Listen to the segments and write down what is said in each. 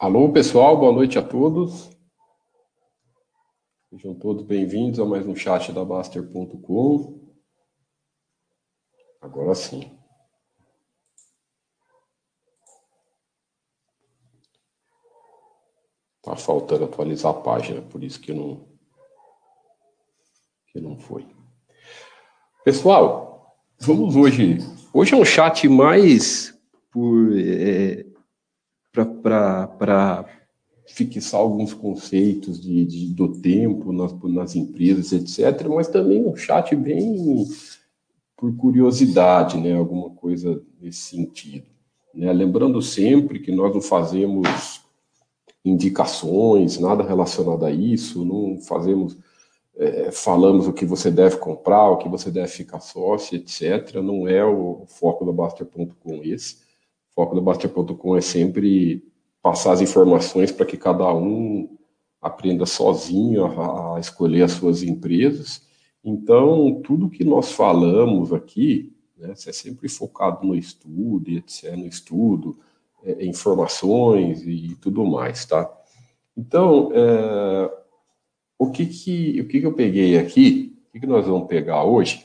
Alô, pessoal, boa noite a todos. Sejam todos bem-vindos a mais um chat da Baster.com. Agora sim. Tá faltando atualizar a página, por isso que não que não foi. Pessoal, vamos hoje. Hoje é um chat mais por é, para fixar alguns conceitos de, de, do tempo nas, nas empresas, etc., mas também um chat bem por curiosidade, né, alguma coisa nesse sentido. Né? Lembrando sempre que nós não fazemos indicações, nada relacionado a isso, não fazemos, é, falamos o que você deve comprar, o que você deve ficar sócio, etc. Não é o, o foco da Baster.com esse foco do Baster.com é sempre passar as informações para que cada um aprenda sozinho a, a, escolher as suas empresas. Então, tudo que nós falamos aqui, né, é sempre focado no estudo, etc., no estudo, é, informações e tudo mais, tá? Então, é, o que que, o que que eu peguei aqui, o que que nós vamos pegar hoje?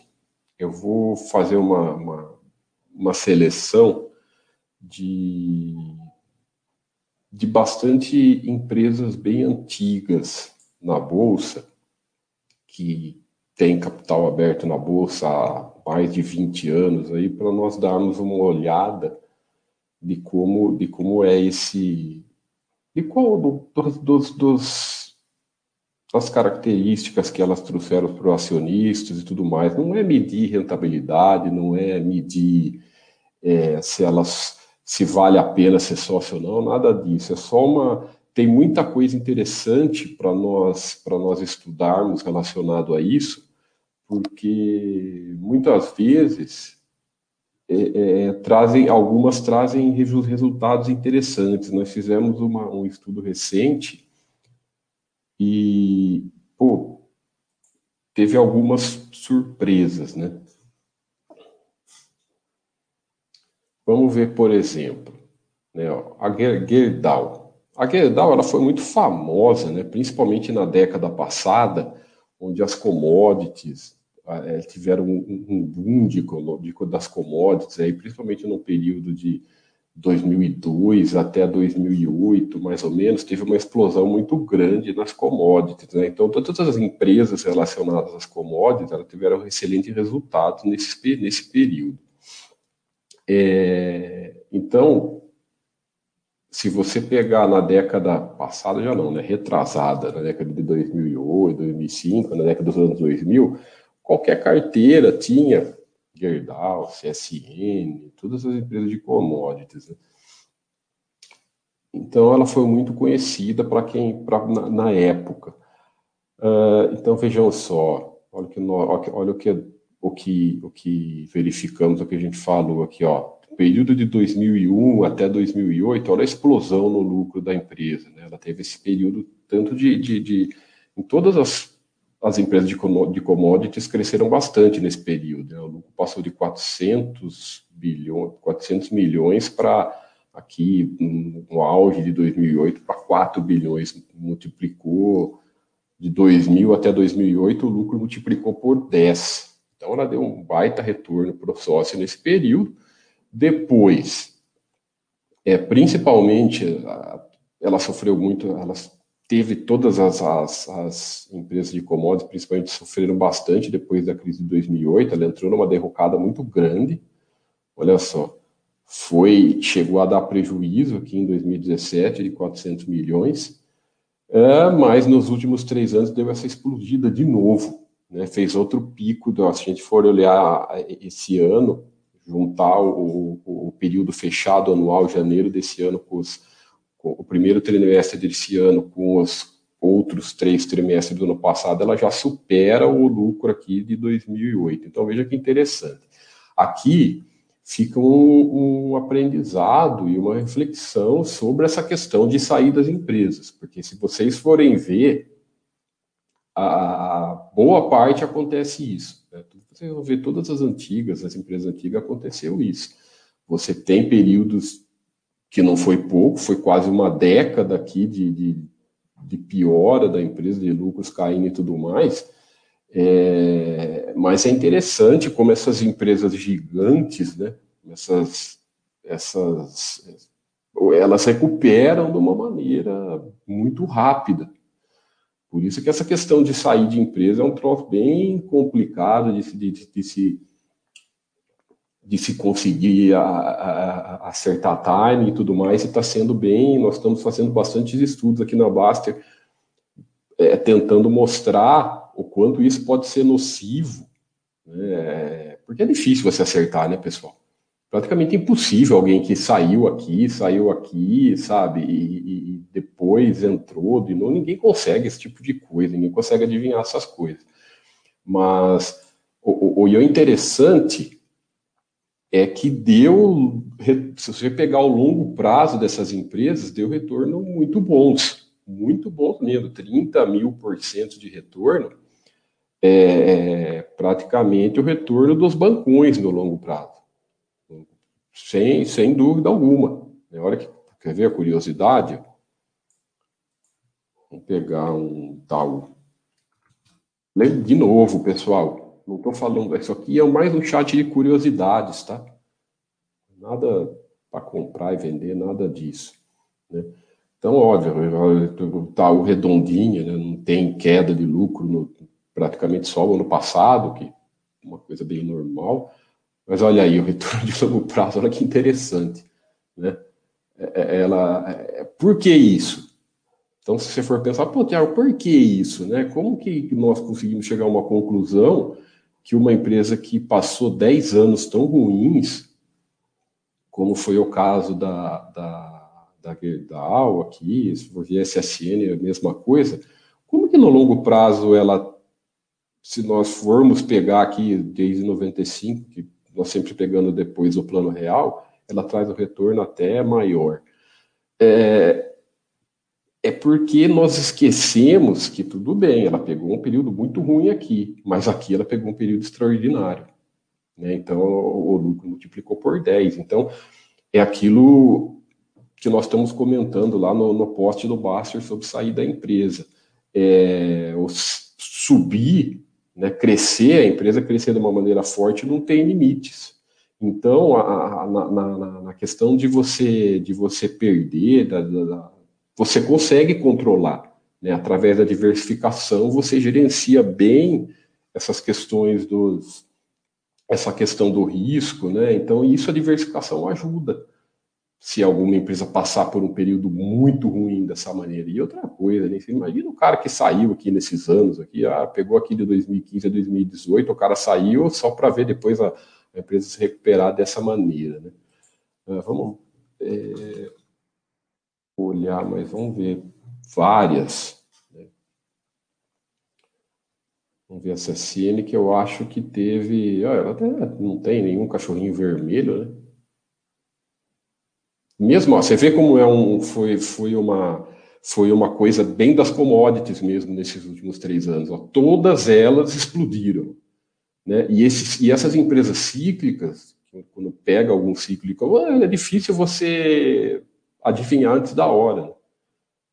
Eu vou fazer uma, uma, uma seleção de, de bastante empresas bem antigas na Bolsa, que tem capital aberto na Bolsa há mais de 20 anos, aí para nós darmos uma olhada de como, de como é esse. de qual dos, dos, dos das características que elas trouxeram para os acionistas e tudo mais. Não é medir rentabilidade, não é medir é, se elas se vale a pena ser sócio ou não, nada disso. É só uma. Tem muita coisa interessante para nós, nós estudarmos relacionado a isso, porque muitas vezes é, é, trazem, algumas trazem resultados interessantes. Nós fizemos uma, um estudo recente e, pô, teve algumas surpresas, né? Vamos ver, por exemplo, né, a Gerdau. A Gerdau ela foi muito famosa, né, principalmente na década passada, onde as commodities é, tiveram um, um boom de, de, das commodities, aí, principalmente no período de 2002 até 2008, mais ou menos, teve uma explosão muito grande nas commodities. Né? Então, todas as empresas relacionadas às commodities elas tiveram excelentes resultados nesse, nesse período. É, então, se você pegar na década passada, já não, né, retrasada, na década de 2008, 2005, na década dos anos 2000, qualquer carteira tinha Gerdau, CSN, todas as empresas de commodities. Né? Então, ela foi muito conhecida para quem, pra, na, na época. Uh, então, vejam só, olha, que, olha o que o que, o que verificamos, o que a gente falou aqui, ó, período de 2001 até 2008, olha a explosão no lucro da empresa, né? Ela teve esse período tanto de, de, de em todas as, as empresas de, de commodities cresceram bastante nesse período, né? O lucro passou de 400 bilhões, 400 milhões para aqui no auge de 2008 para 4 bilhões, multiplicou de 2000 até 2008 o lucro multiplicou por 10. Então, ela deu um baita retorno para o sócio nesse período. Depois, é, principalmente, ela sofreu muito, ela teve todas as, as, as, empresas de commodities, principalmente, sofreram bastante depois da crise de 2008. Ela entrou numa derrocada muito grande. Olha só, foi chegou a dar prejuízo aqui em 2017 de 400 milhões, é, mas nos últimos três anos deu essa explodida de novo né, fez outro pico, se a gente for olhar esse ano, juntar o, o, período fechado anual, janeiro desse ano, com, os, com, o primeiro trimestre desse ano, com os outros três trimestres do ano passado, ela já supera o lucro aqui de 2008. Então, veja que interessante. Aqui fica um, um aprendizado e uma reflexão sobre essa questão de sair das empresas, porque se vocês forem ver, a boa parte acontece isso. Né? Você ver todas as antigas, as empresas antigas, aconteceu isso. Você tem períodos que não foi pouco, foi quase uma década aqui de, de, de piora da empresa, de lucros caindo e tudo mais. É, mas é interessante como essas empresas gigantes, né, essas, essas, elas recuperam de uma maneira muito rápida. Por isso que essa questão de sair de empresa é um troço bem complicado de, de, de, de se de se conseguir a, a, acertar time e tudo mais, e está sendo bem. Nós estamos fazendo bastantes estudos aqui na Baster, é, tentando mostrar o quanto isso pode ser nocivo, né? porque é difícil você acertar, né, pessoal? Praticamente impossível alguém que saiu aqui, saiu aqui, sabe, e, e depois entrou de novo. Ninguém consegue esse tipo de coisa, ninguém consegue adivinhar essas coisas. Mas o, o, o interessante é que deu, se você pegar o longo prazo dessas empresas, deu retorno muito bons, muito bons mesmo, 30 mil por cento de retorno, é, é praticamente o retorno dos bancões no longo prazo, sem, sem dúvida alguma. É hora que quer ver a curiosidade? Vamos pegar um tal. De novo, pessoal, não estou falando, isso aqui é mais um chat de curiosidades, tá? Nada para comprar e vender, nada disso. Né? Então, óbvio, tá o redondinho, né? não tem queda de lucro no, praticamente só o ano passado, que é uma coisa bem normal. Mas olha aí, o retorno de longo prazo, olha que interessante. Né? É, é, ela, é, por que isso? Então, se você for pensar, pô, Tiago, por que isso? Né? Como que nós conseguimos chegar a uma conclusão que uma empresa que passou 10 anos tão ruins, como foi o caso da, da, da Gerdau aqui, se for SSN, é a mesma coisa, como que no longo prazo ela, se nós formos pegar aqui desde 95, que nós sempre pegando depois o plano real, ela traz o retorno até maior. É, é porque nós esquecemos que tudo bem, ela pegou um período muito ruim aqui, mas aqui ela pegou um período extraordinário. Né? Então, o lucro multiplicou por 10. Então, é aquilo que nós estamos comentando lá no, no post do Baster sobre sair da empresa. É, subir, né, crescer, a empresa crescer de uma maneira forte não tem limites. Então, a, a, na, na, questão de você de você perder, da, da, você consegue controlar. Né? Através da diversificação, você gerencia bem essas questões dos. essa questão do risco, né? Então, isso a diversificação ajuda. Se alguma empresa passar por um período muito ruim dessa maneira. E outra coisa, né? Imagina o cara que saiu aqui nesses anos, aqui, ah, pegou aqui de 2015 a 2018, o cara saiu só para ver depois a, a, empresa se recuperar dessa maneira. Né? Ah, vamos. É olhar, mas vamos ver várias. Né? Vamos ver essa CN que eu acho que teve. ela até não tem nenhum cachorrinho vermelho, né? Mesmo, ó, você vê como é um, foi, foi, uma, foi uma coisa bem das commodities mesmo nesses últimos três anos. Ó. Todas elas explodiram. Né? E, esses, e essas empresas cíclicas, quando pega algum cíclico, é difícil você adivinhar antes da hora.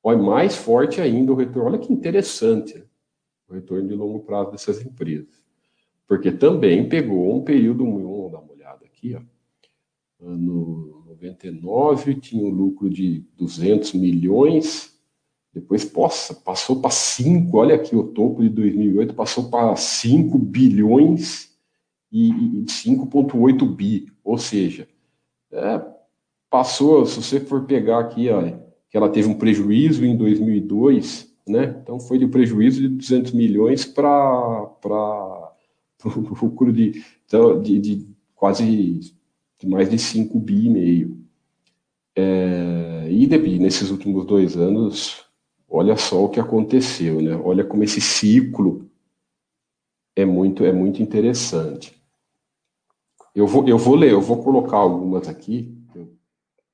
Olha, mais forte ainda o retorno. Olha que interessante né? o retorno de longo prazo dessas empresas. Porque também pegou um período, vamos dar uma olhada aqui, ó. ano 99 tinha um lucro de 200 milhões, depois poxa, passou para 5, olha aqui o topo de 2008, passou para 5 bilhões e, e 5,8 bi, ou seja, é, passou, se você for pegar aqui, ó, que ela teve um prejuízo em 2002, né? Então foi de prejuízo de 200 milhões para o lucro de, então, de, de, quase de mais de 5 bi e meio. É, e nesses últimos dois anos, olha só o que aconteceu, né? Olha como esse ciclo é muito é muito interessante. Eu vou eu vou ler, eu vou colocar algumas aqui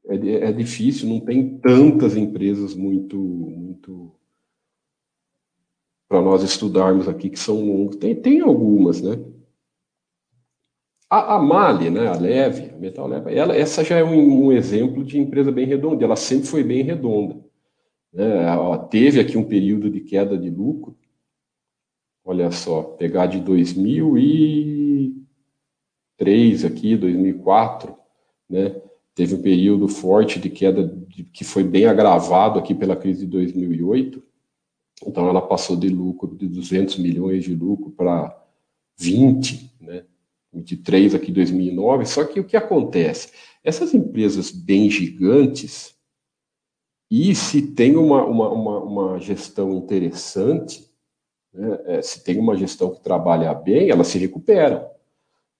é, é difícil, não tem tantas empresas muito, muito para nós estudarmos aqui que são longas. Tem, tem algumas, né? A, a Mali, né, a Leve, a Metal Leve, ela, essa já é um, um, exemplo de empresa bem redonda, ela sempre foi bem redonda. Né? Ela teve aqui um período de queda de lucro, olha só, pegar de 2003 aqui, 2004, né, teve um período forte de queda de, que foi bem agravado aqui pela crise de 2008, então ela passou de lucro de 200 milhões de lucro para 20, né, 23 aqui 2009, só que o que acontece? Essas empresas bem gigantes, e se tem uma, uma, uma, uma gestão interessante, né, é, se tem uma gestão que trabalha bem, elas se recuperam.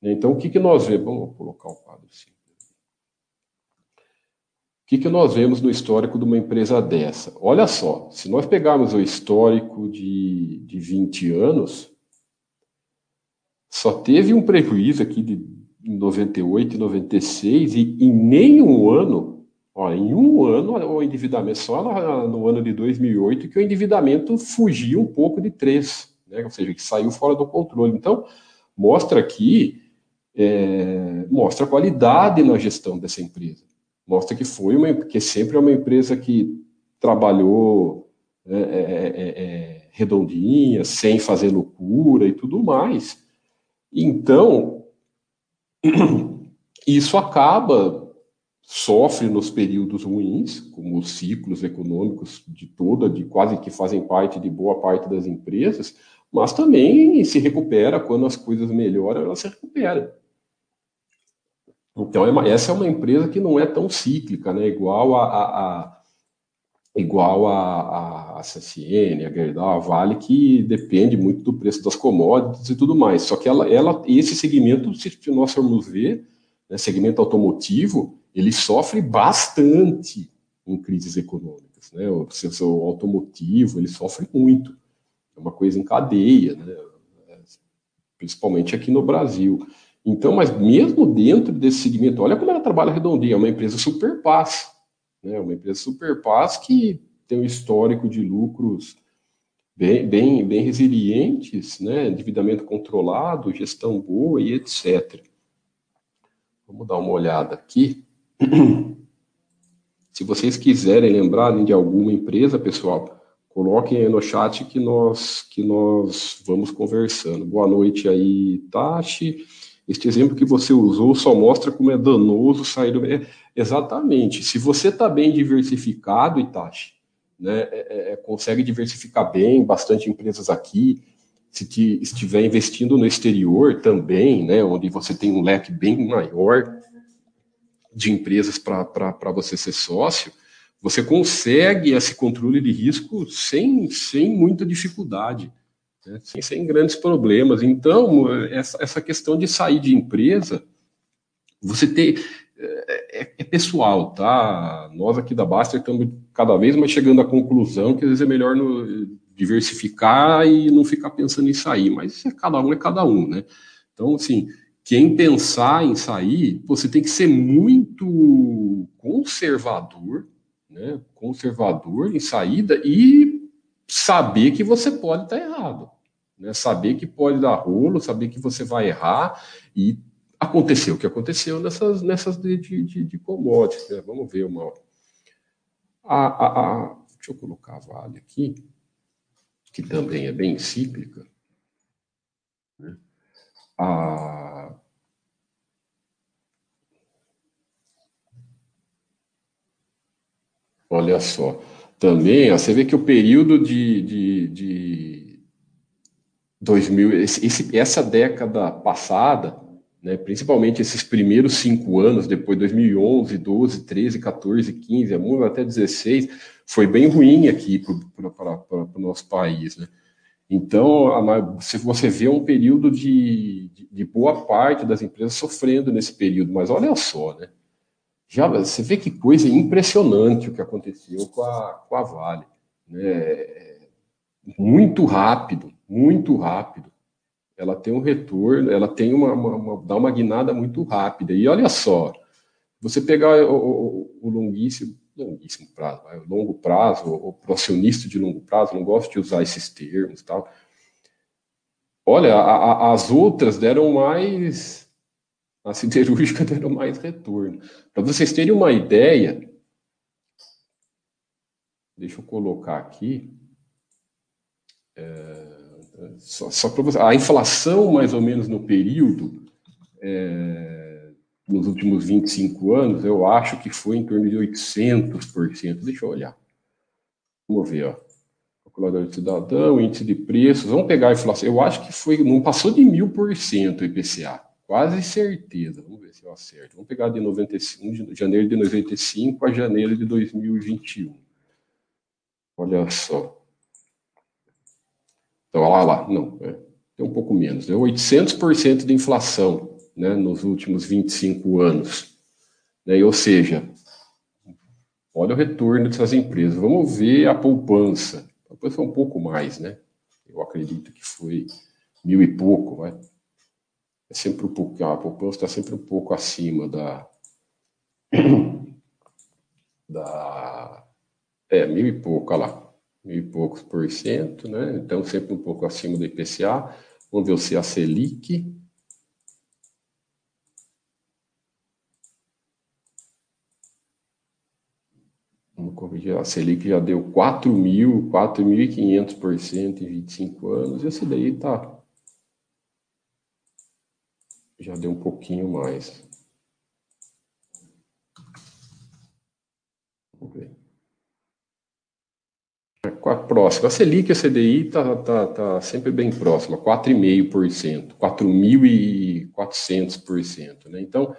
Então, o que, que nós vemos? Vamos colocar o um quadro assim. O que, que nós vemos no histórico de uma empresa dessa? Olha só, se nós pegarmos o histórico de, de 20 anos, só teve um prejuízo aqui de 98 e 96 e em nenhum ano, ó, em um ano o endividamento, só no, no, ano de 2008 que o endividamento fugiu um pouco de 3, né, ou seja, que saiu fora do controle. Então, mostra aqui, é, mostra qualidade na gestão dessa empresa. Mostra que foi uma, que sempre é uma empresa que trabalhou é, é, é redondinha, sem fazer loucura e tudo mais. Então, isso acaba, sofre nos períodos ruins, como os ciclos econômicos de toda, de quase que fazem parte de boa parte das empresas, mas também se recupera quando as coisas melhoram, ela se recupera. Então, é essa é uma empresa que não é tão cíclica, né? igual a, a, a igual a, a, CSN, a Gerdau, a Vale, que depende muito do preço das commodities e tudo mais. Só que ela, ela esse segmento, se nós formos ver, né, segmento automotivo, ele sofre bastante em crises econômicas. Né? O setor automotivo, ele sofre muito. É uma coisa em cadeia, né? principalmente aqui no Brasil. Então, mas mesmo dentro desse segmento, olha como ela trabalha redondinha, é uma empresa super paz né? Uma empresa super paz que tem um histórico de lucros bem, bem, bem resilientes, né? endividamento controlado, gestão boa e etc. Vamos dar uma olhada aqui. Se vocês quiserem lembrarem de alguma empresa, pessoal, coloquem aí no chat que nós que nós vamos conversando. Boa noite aí, Tati. Este exemplo que você usou só mostra como é danoso sair do. É, exatamente. Se você está bem diversificado, Itachi, né, é, é, é, consegue diversificar bem, bastante empresas aqui. Se te, estiver investindo no exterior também, né, onde você tem um leque bem maior de empresas para você ser sócio, você consegue esse controle de risco sem, sem muita dificuldade né, sem, sem, grandes problemas. Então, essa, essa questão de sair de empresa, você ter. É, é, é, pessoal, tá? Nós aqui da Baster estamos cada vez mais chegando à conclusão que às vezes é melhor no, diversificar e não ficar pensando em sair, mas é, cada um é cada um, né? Então, assim, quem pensar em sair, você tem que ser muito conservador, né? Conservador em saída e saber que você pode estar errado. Né? Saber que pode dar rolo, saber que você vai errar e aconteceu o que aconteceu nessas, nessas de, de, de commodities. Né? Vamos ver uma. A, a, a, deixa eu colocar a Vale aqui, que também é bem cíclica. Né? A, olha só. Também, ó, você vê que o período de, de, de 2000, esse, essa década passada, né, principalmente esses primeiros cinco anos, depois 2011, 12, 13, 14, 15, até 16, foi bem ruim aqui para o nosso país. Né? Então, se você vê um período de, de, de, boa parte das empresas sofrendo nesse período, mas olha só, né? Já, você vê que coisa impressionante o que aconteceu com a, com a Vale. Né? Muito rápido, muito rápido. Ela tem um retorno, ela tem uma, uma, uma dá uma guinada muito rápida. E olha só, você pegar o, o, o longuíssimo, longuíssimo prazo, longo prazo, o procionista de longo prazo, não gosto de usar esses termos tal. Olha, a, a, as outras deram mais a siderúrgica deram mais retorno. Para vocês terem uma ideia, deixa eu colocar aqui. Só, só você, a inflação, mais ou menos no período, é, nos últimos 25 anos, eu acho que foi em torno de 800%. Deixa eu olhar. Vamos ver, ó. Calculadora de cidadão, índice de preços. Vamos pegar a inflação. Eu acho que foi, não passou de mil por cento o IPCA. Quase certeza. Vamos ver se eu acerto. Vamos pegar de 95, de janeiro de 95 a janeiro de 2021. Olha só. Então, olha lá, não, é, tem um pouco menos. É 800% de inflação né, nos últimos 25 anos. Né, ou seja, olha o retorno dessas empresas. Vamos ver a poupança. A poupança foi um pouco mais, né? Eu acredito que foi mil e pouco, vai. É sempre um pouco, a poupança está sempre um pouco acima da, da, é, mil e pouco, olha lá, e poucos por cento, né? Então, sempre um pouco acima do IPCA. Vamos ver o CA Selic. Vamos corrigir, a Selic já deu 4.000, 4.500% em 25 anos, e esse daí está já deu um pouquinho mais. Vamos ver. É, próximo. A Selic e a CDI está tá, tá sempre bem próxima, 4,5%, 4.400%. Né? Então,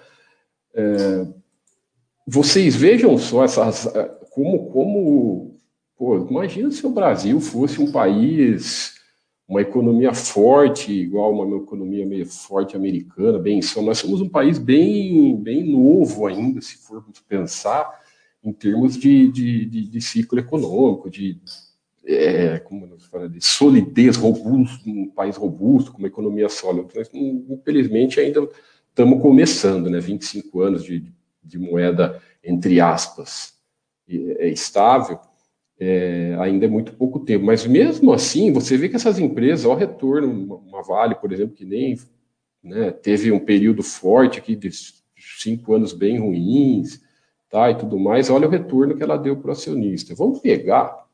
é, vocês vejam só essas, é, como, como pô, imagina se o Brasil fosse um país uma economia forte, igual uma economia meio forte americana, bem só. Nós somos um país bem, bem novo ainda, se formos pensar em termos de, de, de, de ciclo econômico, de, é, como falamos, de solidez, robusto, um país robusto, com uma economia sólida. Nós, infelizmente, ainda estamos começando, né? 25 anos de, de moeda, entre aspas, é, estável é, ainda é muito pouco tempo. Mas mesmo assim, você vê que essas empresas, ao retorno, uma Vale, por exemplo, que nem né, teve um período forte aqui de cinco anos bem ruins, tá, e tudo mais, olha o retorno que ela deu para o acionista. Vamos pegar,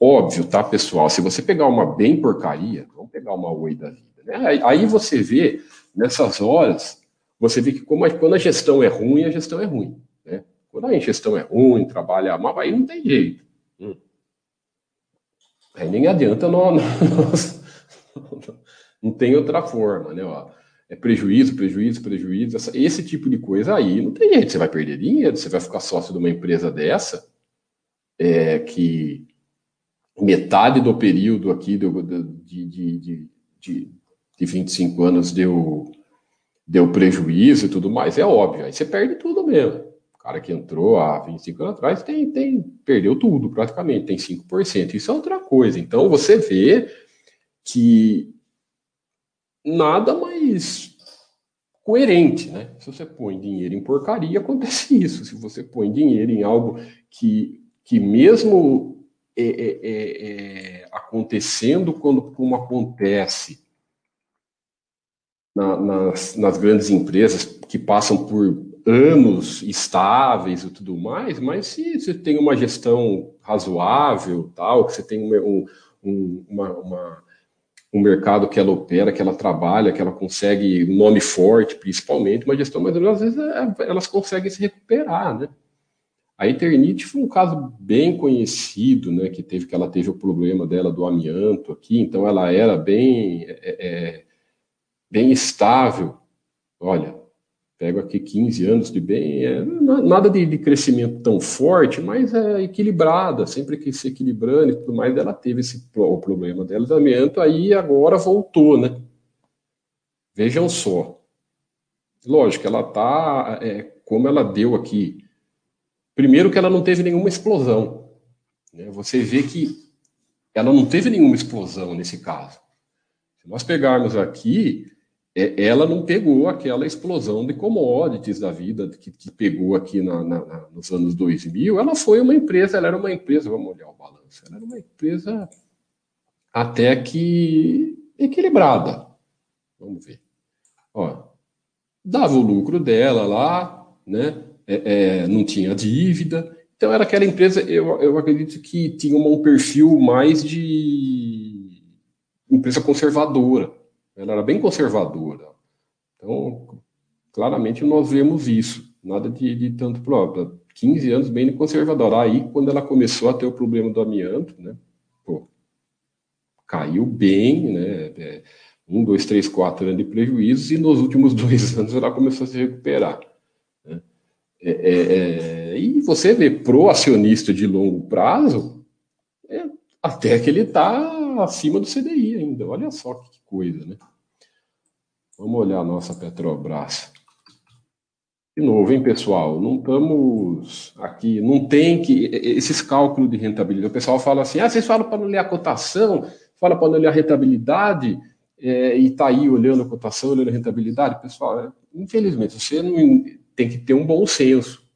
óbvio, tá, pessoal, se você pegar uma bem porcaria, vamos pegar uma Oi da vida, né? Aí, você vê, nessas horas, você vê que como a, quando a gestão é ruim, a gestão é ruim, né? Quando a gestão é ruim, trabalha mal, aí não tem jeito. Hum. Aí nem adianta, não, não tem outra forma, né? Ó, é prejuízo, prejuízo, prejuízo. Essa, esse tipo de coisa aí não tem jeito. Você vai perder dinheiro, você vai ficar sócio de uma empresa dessa, é, que metade do período aqui do, de, de, de, de, de 25 anos deu, deu prejuízo e tudo mais. É óbvio, aí você perde tudo mesmo cara que entrou há 25 anos atrás tem, tem, perdeu tudo praticamente, tem 5%. Isso é outra coisa. Então você vê que nada mais coerente, né? Se você põe dinheiro em porcaria, acontece isso. Se você põe dinheiro em algo que, que mesmo é, é, é, é acontecendo quando como acontece na, nas, nas grandes empresas que passam por anos estáveis e tudo mais, mas se você tem uma gestão razoável, tal, que você tem um, um, uma, uma, um mercado que ela opera, que ela trabalha, que ela consegue um nome forte, principalmente, uma gestão, mas às vezes é, elas conseguem se recuperar, né? A Eternite foi um caso bem conhecido, né, que teve que ela teve o problema dela do amianto aqui, então ela era bem é, é, bem estável. Olha, pego aqui 15 anos de bem, é, nada de, de, crescimento tão forte, mas é equilibrada, sempre que se equilibrando e tudo mais, ela teve esse o problema dela de amianto, aí agora voltou, né? Vejam só. Lógico, ela tá, é, como ela deu aqui, primeiro que ela não teve nenhuma explosão, né? Você vê que ela não teve nenhuma explosão nesse caso. Se nós pegarmos aqui, é, ela não pegou aquela explosão de commodities da vida que, que pegou aqui na, na, na, nos anos 2000. Ela foi uma empresa, ela era uma empresa, vamos olhar o balanço, ela era uma empresa até que equilibrada. Vamos ver. Ó, dava o lucro dela lá, né? É, é, não tinha dívida. Então era aquela empresa, eu, eu acredito que tinha um perfil mais de empresa conservadora. Ela era bem conservadora. Então, claramente nós vemos isso. Nada de, de tanto próprio. 15 anos bem conservadora. Aí, quando ela começou a ter o problema do amianto, né? Pô, caiu bem, né? É, um, dois, três, quatro anos de prejuízos, e nos últimos dois anos ela começou a se recuperar. Né? É, é, é, e você vê pro acionista de longo prazo, é, até que ele está acima do CDI ainda. Olha só que coisa, né? Vamos olhar a nossa Petrobras. De novo, hein, pessoal? Não estamos aqui, não tem que. Esses cálculos de rentabilidade. O pessoal fala assim: ah, vocês falam para não ler a cotação, fala para não ler a rentabilidade é, e está aí olhando a cotação, olhando a rentabilidade, pessoal, é, infelizmente, você não, tem que ter um bom senso.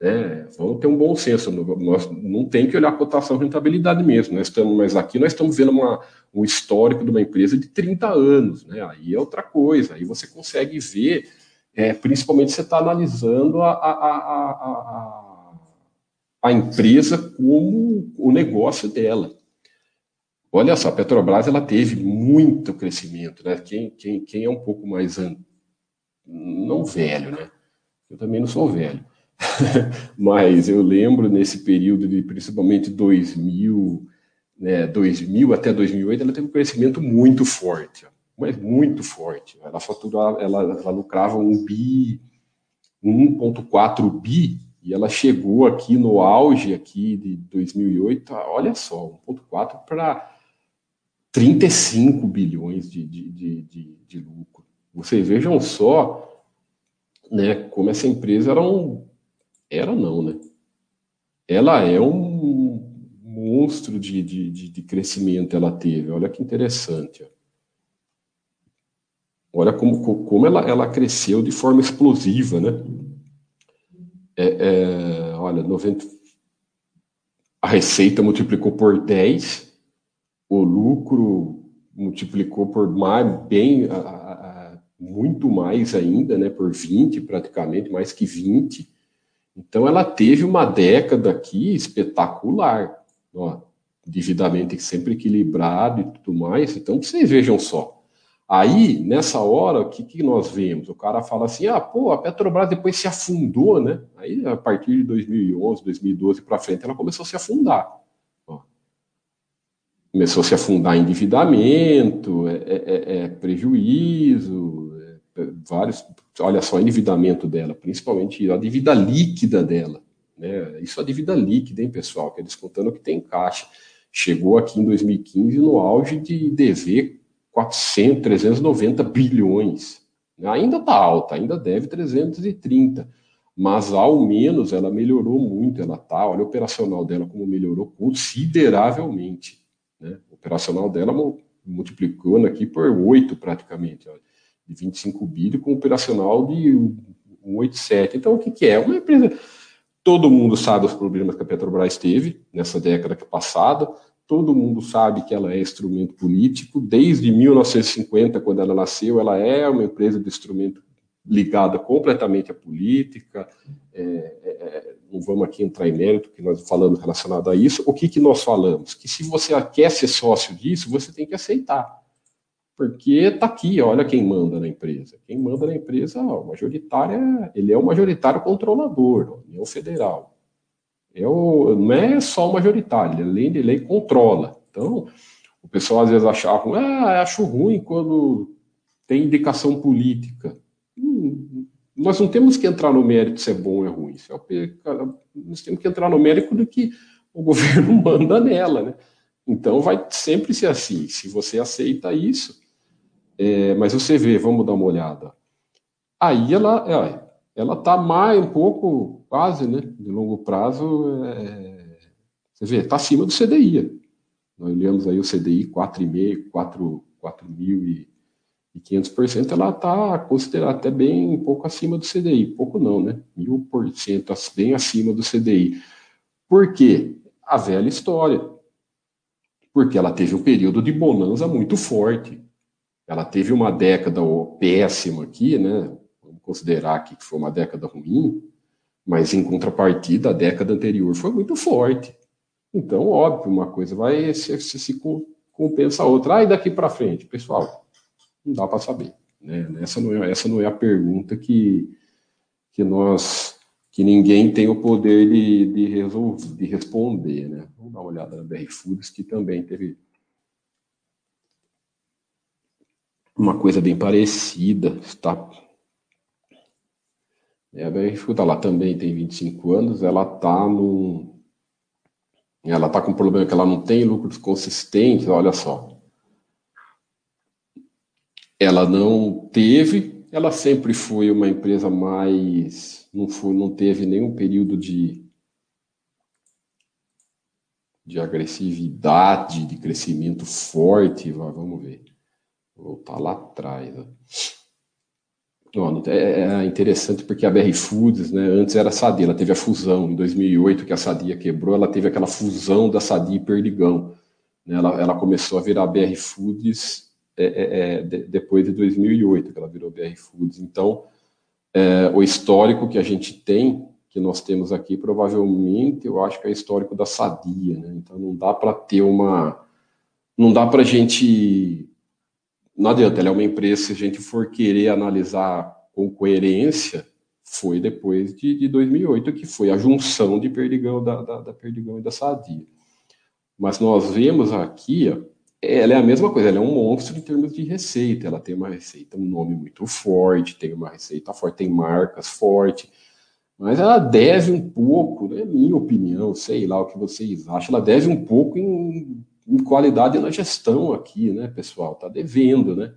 Né? Vamos ter um bom senso. Nós não tem que olhar a cotação rentabilidade mesmo. Nós estamos, mas aqui nós estamos vendo uma, um histórico de uma empresa de 30 anos. Né? Aí é outra coisa. Aí você consegue ver, é, principalmente você está analisando a, a, a, a, a empresa como o negócio dela. Olha só, a Petrobras ela teve muito crescimento, né? Quem, quem, quem é um pouco mais an... não velho, né? Eu também não sou velho, mas eu lembro nesse período de principalmente 2000, né, 2000 até 2008, ela teve um crescimento muito forte, mas muito forte. Ela faturava, ela, ela lucrava um bi, 1.4 bi e ela chegou aqui no auge aqui de 2008, olha só, 1.4 para 35 bilhões de, de, de, de, de lucro. Vocês vejam só né, como essa empresa era um. Era não, né? Ela é um monstro de, de, de, crescimento ela teve. Olha que interessante. Olha como, como ela, ela cresceu de forma explosiva, né? É, é, olha, 90, a receita multiplicou por 10, o lucro multiplicou por mais, bem, a, a, muito mais ainda, né, por 20 praticamente, mais que 20. Então ela teve uma década aqui espetacular, ó, devidamente sempre equilibrado e tudo mais. Então vocês vejam só. Aí, nessa hora, o que, que nós vemos? O cara fala assim: ah, pô, a Petrobras depois se afundou, né? Aí, a partir de 2011, 2012 para frente, ela começou a se afundar começou a se afundar endividamento, é, é, é, é prejuízo, vários. Olha só, o endividamento dela, principalmente a dívida líquida dela. Né? Isso é a dívida líquida, hein, pessoal? Que é descontando que tem em caixa. Chegou aqui em 2015 no auge de dever 400, 390 bilhões. Ainda está alta, ainda deve 330 mas ao menos ela melhorou muito, ela tá, olha o operacional dela como melhorou consideravelmente. Né? O operacional dela multiplicando aqui por 8 praticamente, ó, de 25 bilhões com operacional de 187. Então, o que, que é? Uma empresa. Todo mundo sabe os problemas que a Petrobras teve nessa década passada, todo mundo sabe que ela é instrumento político, desde 1950, quando ela nasceu, ela é uma empresa de instrumento ligada completamente à política, é, é, é, não vamos aqui entrar em mérito, que nós falamos relacionado a isso. O que, que nós falamos? Que se você quer ser sócio disso, você tem que aceitar. Porque está aqui, olha quem manda na empresa. Quem manda na empresa, o majoritário, ele é o majoritário controlador, a União Federal. É o, não é só o majoritário, além de lei, controla. Então, o pessoal às vezes achava, ah, acho ruim quando tem indicação política. Hum, nós não temos que entrar no mérito se é bom ou é ruim. É nós temos que entrar no mérito do que o governo manda nela, né? Então vai sempre ser assim. Se você aceita isso, é, mas você vê, vamos dar uma olhada. Aí ela, é, ela está mais um pouco, quase, né? De longo prazo, é, você vê, está acima do CDI. Nós olhamos aí o CDI 4,5, 4, 4 mil e e 500% ela está considerada até bem um pouco acima do CDI. Pouco não, né? Mil por cento, bem acima do CDI. Por quê? A velha história. Porque ela teve um período de bonança muito forte. Ela teve uma década péssima aqui, né? Vamos considerar aqui que foi uma década ruim, mas em contrapartida, a década anterior foi muito forte. Então, óbvio, uma coisa vai se, se, se compensa a outra. Ah, e daqui para frente, pessoal, não dá para saber. Né? Essa, não é, essa não é a pergunta que, que nós que ninguém tem o poder de, de resolver, de responder, né? Vamos dar uma olhada na BR Foods, que também teve uma coisa bem parecida, está é, a BR Foods lá também tem 25 anos, ela está no ela está com um problema que ela não tem lucros consistentes, olha só. Ela não teve, ela sempre foi uma empresa mais não, foi, não teve nenhum período de, de agressividade, de crescimento forte. Vamos ver. Voltar lá atrás. Não, é, é, interessante porque a BR Foods, né, antes era a Sadia, ela teve a fusão em 2008 que a Sadia quebrou, ela teve aquela fusão da Sadia e Perdigão. Né, ela, ela começou a virar a BR Foods é, é, é, de, depois de 2008 que ela virou BR Foods. Então, é, o histórico que a gente tem, que nós temos aqui, provavelmente, eu acho que é histórico da Sadia, né? Então não dá para ter uma. Não dá para a gente. Não adianta, ela é uma empresa, se a gente for querer analisar com coerência, foi depois de, de 2008, que foi a junção de Perdigão, da, da, da Perdigão e da Sadia. Mas nós vemos aqui, ó, ela é a mesma coisa, ela é um monstro em termos de receita. Ela tem uma receita, um nome muito forte, tem uma receita forte, tem marcas fortes, mas ela deve um pouco, né, minha opinião, sei lá o que vocês acham, ela deve um pouco em, em qualidade na gestão aqui, né, pessoal? Tá devendo, né?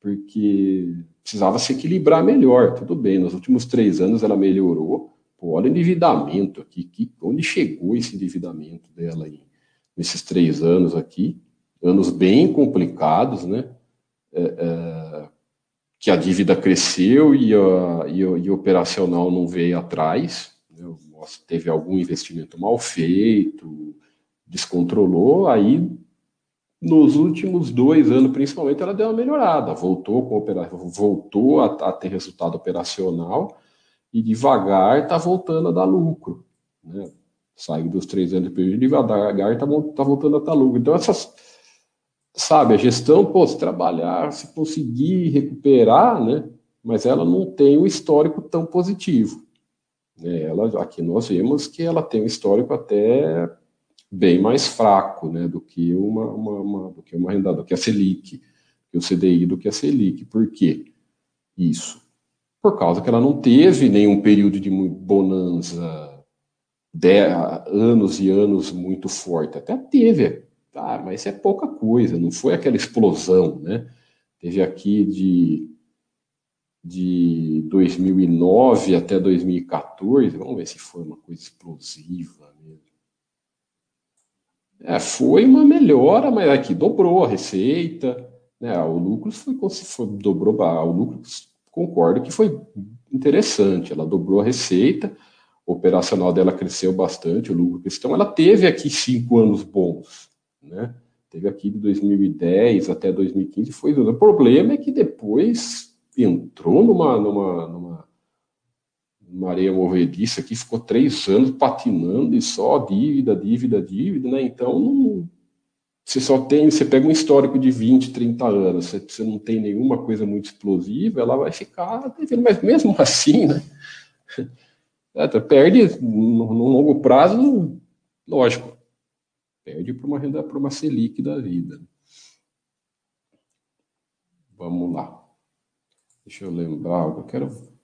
Porque precisava se equilibrar melhor. Tudo bem, nos últimos três anos ela melhorou. Pô, olha o endividamento aqui, que, onde chegou esse endividamento dela aí, nesses três anos aqui anos bem complicados, né? É, é, que a dívida cresceu e, a, e, e operacional não veio atrás, né? teve algum investimento mal feito, descontrolou, aí nos últimos dois anos, principalmente, ela deu uma melhorada, voltou, com opera... voltou a, a ter resultado operacional e devagar está voltando a dar lucro. Né? Saiu dos três anos de período, devagar está tá voltando a dar lucro. Então, essas, sabe, a gestão, pô, se trabalhar, se conseguir recuperar, né? Mas ela não tem um histórico tão positivo. Né? Ela, aqui nós vemos que ela tem um histórico até bem mais fraco, né, do que uma, uma, uma do que uma renda, do que a Selic, que o CDI, do que a Selic. Por quê? Isso. Por causa que ela não teve nenhum período de bonança, de, anos e anos muito forte. Até teve Tá, mas é pouca coisa, não foi aquela explosão, né? Teve aqui de, de 2009 até 2014, vamos ver se foi uma coisa explosiva. É, foi uma melhora, mas aqui dobrou a receita, né? O lucro foi, foi dobrou, o lucro concordo que foi interessante, ela dobrou a receita, o operacional dela cresceu bastante, o lucro então ela teve aqui cinco anos bons, né? Teve aqui de 2010 até 2015 foi o problema é que depois entrou numa numa numa, numa areia movediça que ficou três anos patinando e só dívida, dívida, dívida, né? Então não, você só tem, você pega um histórico de 20, 30 anos, você, você não tem nenhuma coisa muito explosiva, ela vai ficar devendo, mas mesmo assim, né? É, perde no, no longo prazo, lógico, Perde para uma renda, para uma Selic da vida. Vamos lá. Deixa eu lembrar algo. Eu quero.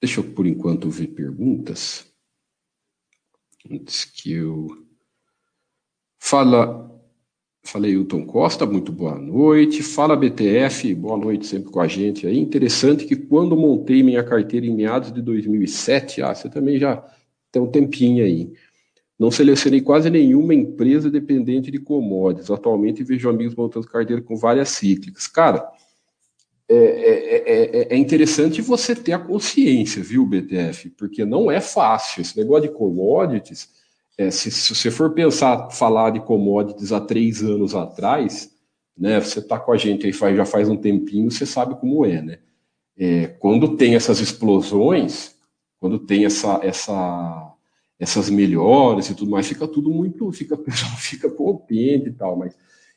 Deixa eu, por enquanto, ver perguntas. Antes que eu. Fala. Falei Hilton Costa, muito boa noite. Fala BTF, boa noite sempre com a gente aí. Interessante que quando montei minha carteira em meados de 2007, ah, você também já tem um tempinho aí. Não selecionei quase nenhuma empresa dependente de commodities. Atualmente vejo amigos montando carteira com várias cíclicas. Cara, é, é, é, é, interessante você ter a consciência, viu, BTF? Porque não é fácil. Esse negócio de commodities, se, se, você for pensar, falar de commodities há três anos atrás, né? Você está com a gente aí faz, já faz um tempinho, você sabe como é, né? é, quando tem essas explosões, quando tem essa, essa, essas melhoras e tudo mais, fica tudo muito, fica, fica contente e tal, mas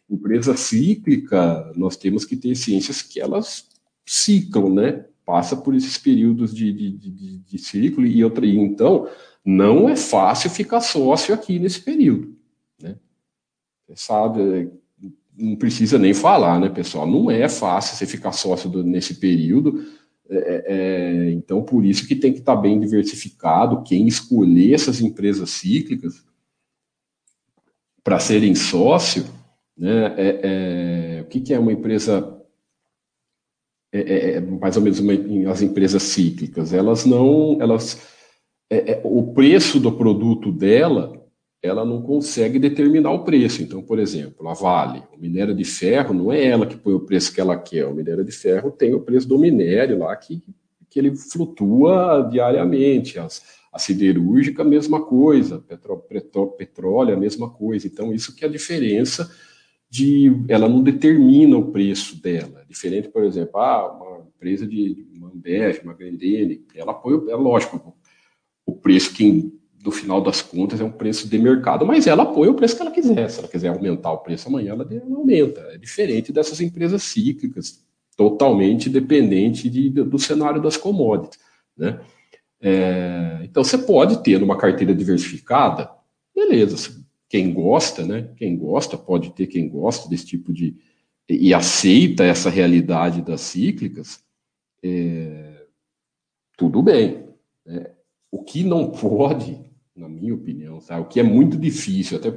empresa cíclica, nós temos que ter ciências que elas ciclam, né? Passa por esses períodos de, de, de, de ciclo e outra. E então, não é fácil ficar sócio aqui nesse período, né? Você sabe, não precisa nem falar, né, pessoal? Não é fácil você ficar sócio do, nesse período. É, é, é então, por isso que tem que estar bem diversificado. Quem escolher essas empresas cíclicas para serem sócio, né, é, é, o que, que, é uma empresa, é, mais ou menos uma, as empresas cíclicas? Elas não, elas, o preço do produto dela ela não consegue determinar o preço. Então, por exemplo, a Vale, o minério de ferro, não é ela que põe o preço que ela quer. O minério de ferro tem o preço do minério lá que, que ele flutua diariamente. As, a siderúrgica, a mesma coisa. Petro, petro, petróleo, a mesma coisa. Então, isso que é a diferença de... Ela não determina o preço dela. Diferente, por exemplo, ah, uma empresa de uma Ambev, uma Grendene, ela põe, é lógico, o preço que no final das contas, é um preço de mercado, mas ela apoia o preço que ela quiser. Se ela quiser aumentar o preço amanhã, ela aumenta. É diferente dessas empresas cíclicas, totalmente dependente de, do cenário das commodities. Né? É, então, você pode ter numa carteira diversificada, beleza. Quem gosta, né? Quem gosta, pode ter quem gosta desse tipo de. e, aceita essa realidade das cíclicas, é, tudo bem. Né? O que não pode na minha opinião, sabe? O que é muito difícil, até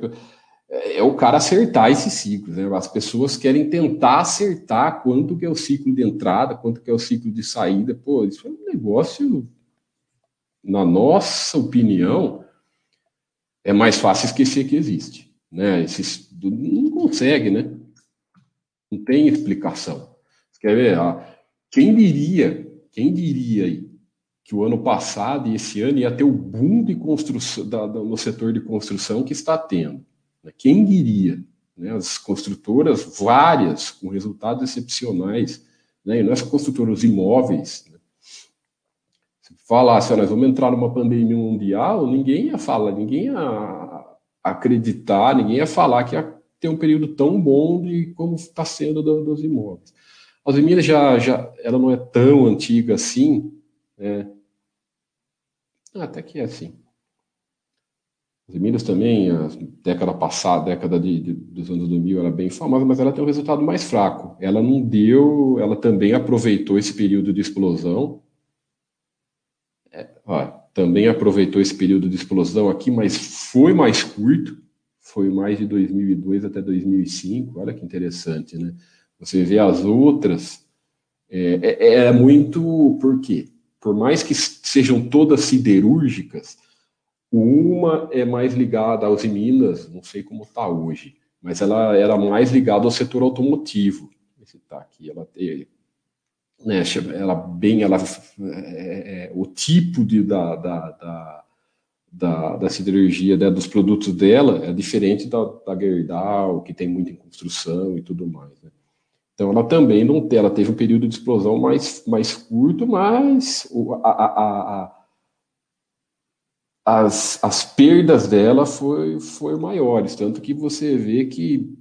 é, é o cara acertar esses ciclos, né? As pessoas querem tentar acertar quanto que é o ciclo de entrada, quanto que é o ciclo de saída. Pô, isso é um negócio, na nossa opinião, é mais fácil esquecer que existe, né? Esses, não consegue, né? Não tem explicação. Você quer ver? Ah, quem diria, quem diria aí que o ano passado e esse ano ia ter o boom de construção da, no setor de construção que está tendo. Né? Quem diria? Né? As construtoras, várias, com resultados excepcionais, né? e não é só construtoras, imóveis. Se falasse, nós vamos entrar numa pandemia mundial, ninguém ia falar, ninguém ia acreditar, ninguém ia falar que ia ter um período tão bom de como está sendo do, dos imóveis. A Alzemira já, já, ela não é tão antiga assim, né? Ah, até que é assim. As Emílias também, a década passada, década de, de, dos anos 2000, era bem famosa, mas ela tem um resultado mais fraco. Ela não deu, ela também aproveitou esse período de explosão. É, também aproveitou esse período de explosão aqui, mas foi mais curto, foi mais de 2002 até 2005. Olha que interessante, né? Você vê as outras, é, é, é muito. Por quê? por mais que sejam todas siderúrgicas, uma é mais ligada aos Minas, não sei como está hoje, mas ela era mais ligada ao setor automotivo. Esse tá aqui, ela né, ela bem, ela é, é, o tipo de, da, da, da, da, da siderurgia né, dos produtos dela é diferente da, da Gerdau, que tem muito em construção e tudo mais. Né? Então, ela também não ela teve um período de explosão mais, mais curto, mas a, a, a, as, as perdas dela foi, foi maiores, tanto que você vê que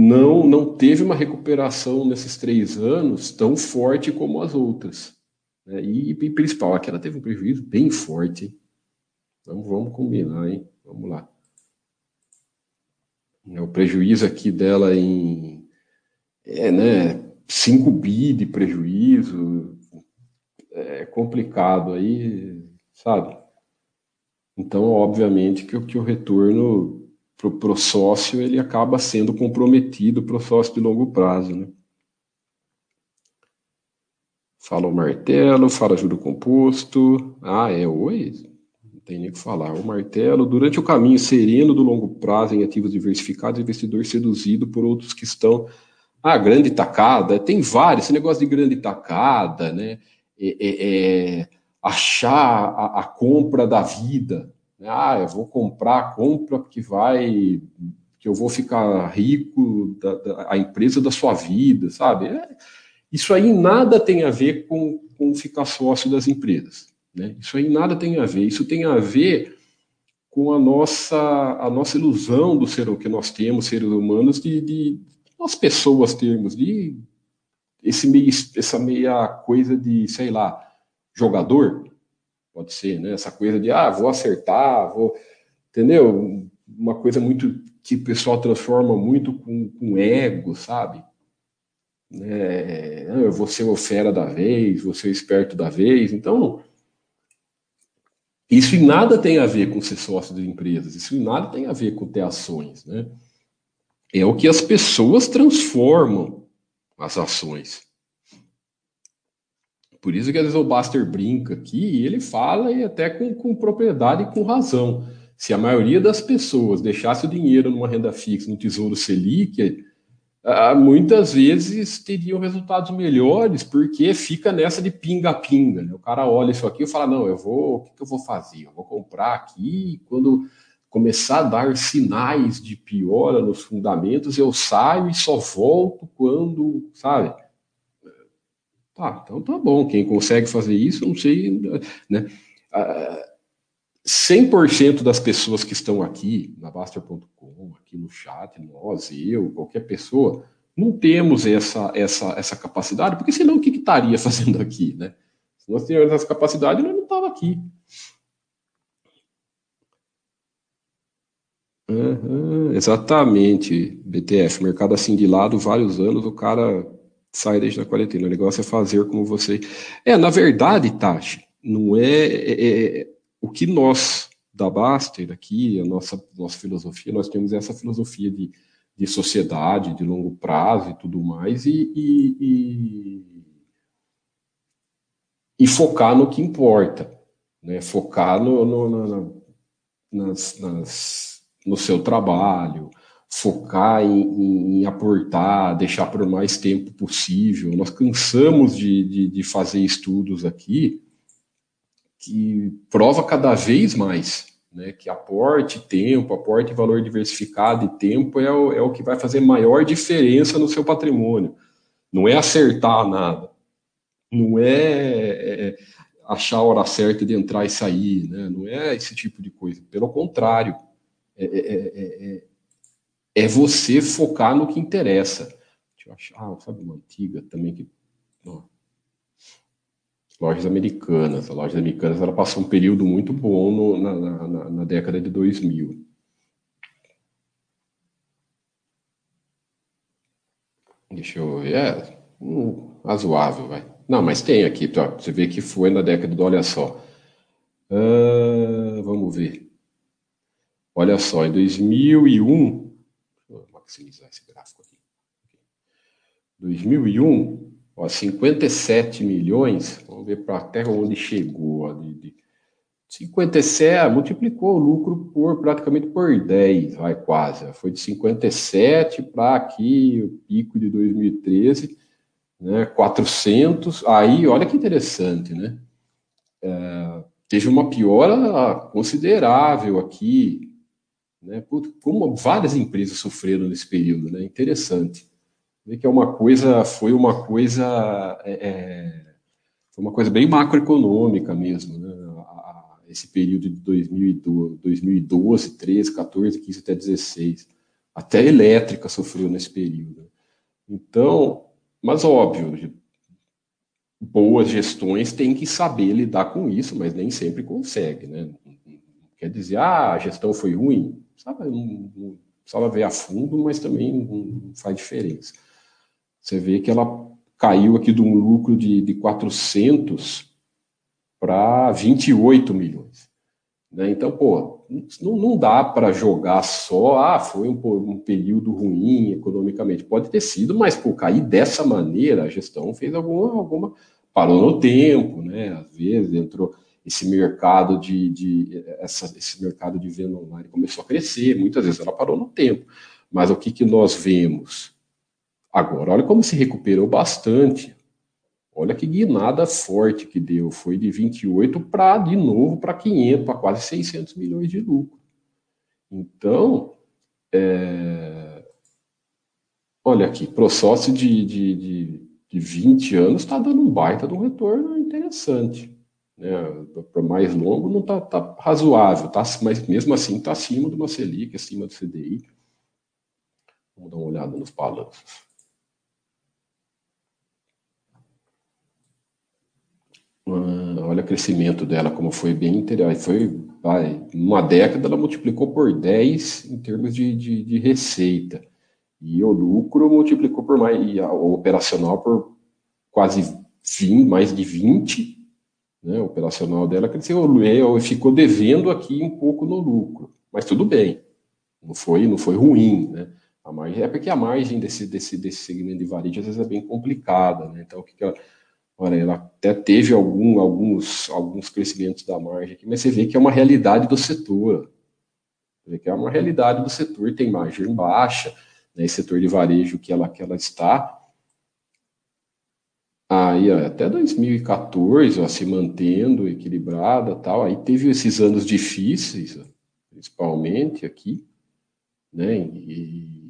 não, não teve uma recuperação nesses três anos tão forte como as outras. Né? E, e principal, aqui ela teve um prejuízo bem forte. Então vamos combinar, hein? Vamos lá. É, o prejuízo aqui dela em é, né, 5 bi de prejuízo, é complicado aí, sabe? Então, obviamente que, que o retorno para o sócio ele acaba sendo comprometido para o sócio de longo prazo, né? Fala o martelo, fala juro composto. Ah, é, oi? Não tem nem o que falar. O martelo, durante o caminho sereno do longo prazo em ativos diversificados, investidor seduzido por outros que estão ah, grande tacada, tem vários, esse negócio de grande tacada, né? É, é, é, achar a, a, compra da vida. Né? Ah, eu vou comprar compra que vai, que eu vou ficar rico, da, da a empresa da sua vida, sabe? É, Isso aí nada tem a ver com, com ficar sócio das empresas. Né? Isso aí nada tem a ver. Isso tem a ver com a nossa, a nossa ilusão do ser que nós temos, seres humanos, de, de nós pessoas termos, de esse meio, essa meia coisa de, sei lá, jogador, pode ser, né? Essa coisa de, ah, vou acertar, vou. Entendeu? Uma coisa muito que o pessoal transforma muito com, com ego, sabe? É, eu vou ser o fera da vez, vou ser o esperto da vez. Então, isso em nada tem a ver com ser sócio de empresas, isso em nada tem a ver com ter ações, né? É o que as pessoas transformam as ações. Por isso que às vezes o Buster brinca aqui e ele fala e até com, com propriedade e com razão. Se a maioria das pessoas deixasse o dinheiro numa renda fixa, no Tesouro Selic, ah, muitas vezes teriam resultados melhores, porque fica nessa de pinga-pinga. Né? O cara olha isso aqui e fala: Não, eu vou, o que, eu vou fazer? Eu vou comprar aqui, quando começar a dar sinais de piora nos fundamentos, eu saio e só volto quando, sabe? Tá, então tá bom. Quem consegue fazer isso, não sei, né? 100% das pessoas que estão aqui na Baster.com, aqui no chat, nós, eu, qualquer pessoa, não temos essa, essa, essa capacidade, porque senão o que, que estaria fazendo aqui, né? Se nós tivéssemos essa capacidade, nós não estava aqui. Uhum, exatamente, BTF. Mercado assim de lado, vários anos, o cara sai desde a quarentena. O negócio é fazer como você. É, na verdade, Tati, não é, é, é o que nós da Baster aqui, a nossa, nossa filosofia, nós temos essa filosofia de, de sociedade, de longo prazo e tudo mais, e, e, e, e focar no que importa, né? focar no, no, na, nas, nas, no seu trabalho, focar em, em, aportar, deixar por mais tempo possível. Nós cansamos de, de, de fazer estudos aqui que prova cada vez mais né, que aporte tempo, aporte valor diversificado e tempo é o, é o que vai fazer maior diferença no seu patrimônio. Não é acertar nada, não é, é, é achar a hora certa de entrar e sair, né? não é esse tipo de coisa. Pelo contrário, é, é, é, é você focar no que interessa. Deixa eu achar, ah, sabe uma antiga também que. Lojas americanas. A lojas americanas ela passou um período muito bom no, na, na, na, década de 2000. Deixa eu ver. É, um, razoável, vai. Não, mas tem aqui, tá? você vê que foi na década do. Olha só. Uh, vamos ver. Olha só, em 2001. Maximizar esse gráfico aqui. 2001, Ó, 57 milhões, vamos ver para até onde chegou. Ó, de, de 57, multiplicou o lucro por praticamente por 10, vai quase. Foi de 57 para aqui, o pico de 2013, né, 400. Aí, olha que interessante, né? É, teve uma piora considerável aqui, né? Como várias empresas sofreram nesse período, né? Interessante que é uma coisa, foi uma coisa, é, é foi uma coisa bem macroeconômica mesmo, né? esse período de 2012, 2012, 13, 14, 15 até 16. Até a elétrica sofreu nesse período. Então, mas óbvio, boas gestões têm que saber lidar com isso, mas nem sempre consegue, né? Quer dizer, ah, a gestão foi ruim, sabe, não, não precisava ver a fundo, mas também não faz diferença. Você vê que ela caiu aqui de um lucro de, de 400 para 28 milhões. Né? Então, pô, não, não dá para jogar só, ah, foi um, um, período ruim economicamente. Pode ter sido, mas, pô, cair dessa maneira, a gestão fez alguma, alguma parou no tempo, né? Às vezes entrou esse mercado de, de essa, esse mercado de venda online começou a crescer, muitas vezes ela parou no tempo. Mas o que, que nós vemos? Agora, olha como se recuperou bastante. Olha que guinada forte que deu. Foi de 28 para, de novo, para 500, para quase 600 milhões de lucro. Então, é... olha aqui, pro sócio de, de, de, de 20 anos está dando um baita de um retorno interessante. Né? Para mais longo não está tá razoável, tá, mas mesmo assim está acima de uma Selic, acima do CDI. Vamos dar uma olhada nos balanços. Ah, olha o crescimento dela, como foi bem interessante. Foi, vai, uma década ela multiplicou por 10 em termos de, de, de receita. E o lucro multiplicou por mais, e a, o operacional por quase 20, mais de 20, né? Operacional dela cresceu, ficou devendo aqui um pouco no lucro, mas tudo bem, não foi, não foi ruim, né? A margem, é porque a margem desse, desse, desse segmento de varejo às vezes é bem complicada, né? Então, o que, que ela, olha, ela até teve algum, alguns, alguns crescimentos da margem aqui, mas você vê que é uma realidade do setor. Você vê que é uma realidade do setor, tem margem baixa, né, esse setor de varejo que ela, que ela está. Aí, até 2014, ó, se mantendo equilibrada tal. Aí teve esses anos difíceis, principalmente aqui, né? E,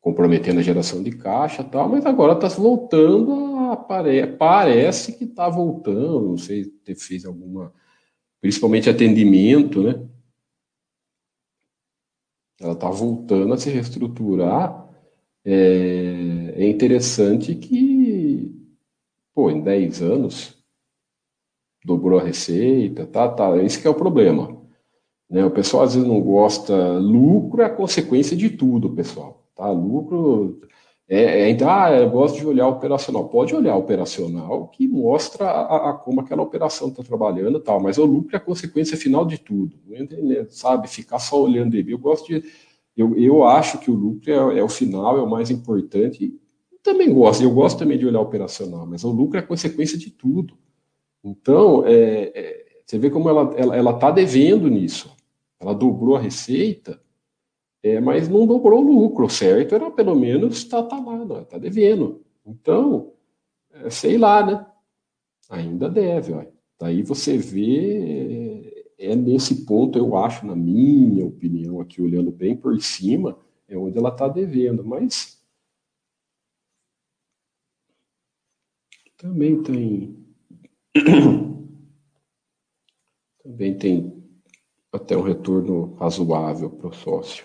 comprometendo a geração de caixa tal, mas agora está voltando a. Pare, parece que está voltando, não sei se fez alguma. Principalmente atendimento, né? ela está voltando a se reestruturar. É, é, interessante que, pô, em 10 anos, dobrou a receita, tá, tá, esse que é o problema. Né? O pessoal às vezes não gosta, lucro é a consequência de tudo, pessoal, tá? Lucro é, é, então, ah, eu gosto de olhar operacional. Pode olhar operacional que mostra a, a como aquela operação está trabalhando e tal, mas o lucro é a consequência final de tudo. Né? Sabe, ficar só olhando ele. Eu gosto de. Eu, eu acho que o lucro é, é o final, é o mais importante. Também gosto, eu gosto também de olhar operacional, mas o lucro é consequência de tudo. Então, é, é, você vê como ela está ela, ela tá devendo nisso. Ela dobrou a receita é, mas não dobrou o lucro, certo? Era pelo menos está tá lá, está devendo. Então, é, sei lá, né? Ainda deve, ó. Daí você vê, é, é nesse ponto, eu acho, na minha opinião, aqui olhando bem por cima, é onde ela está devendo, mas também tem também tem até um retorno razoável para o sócio.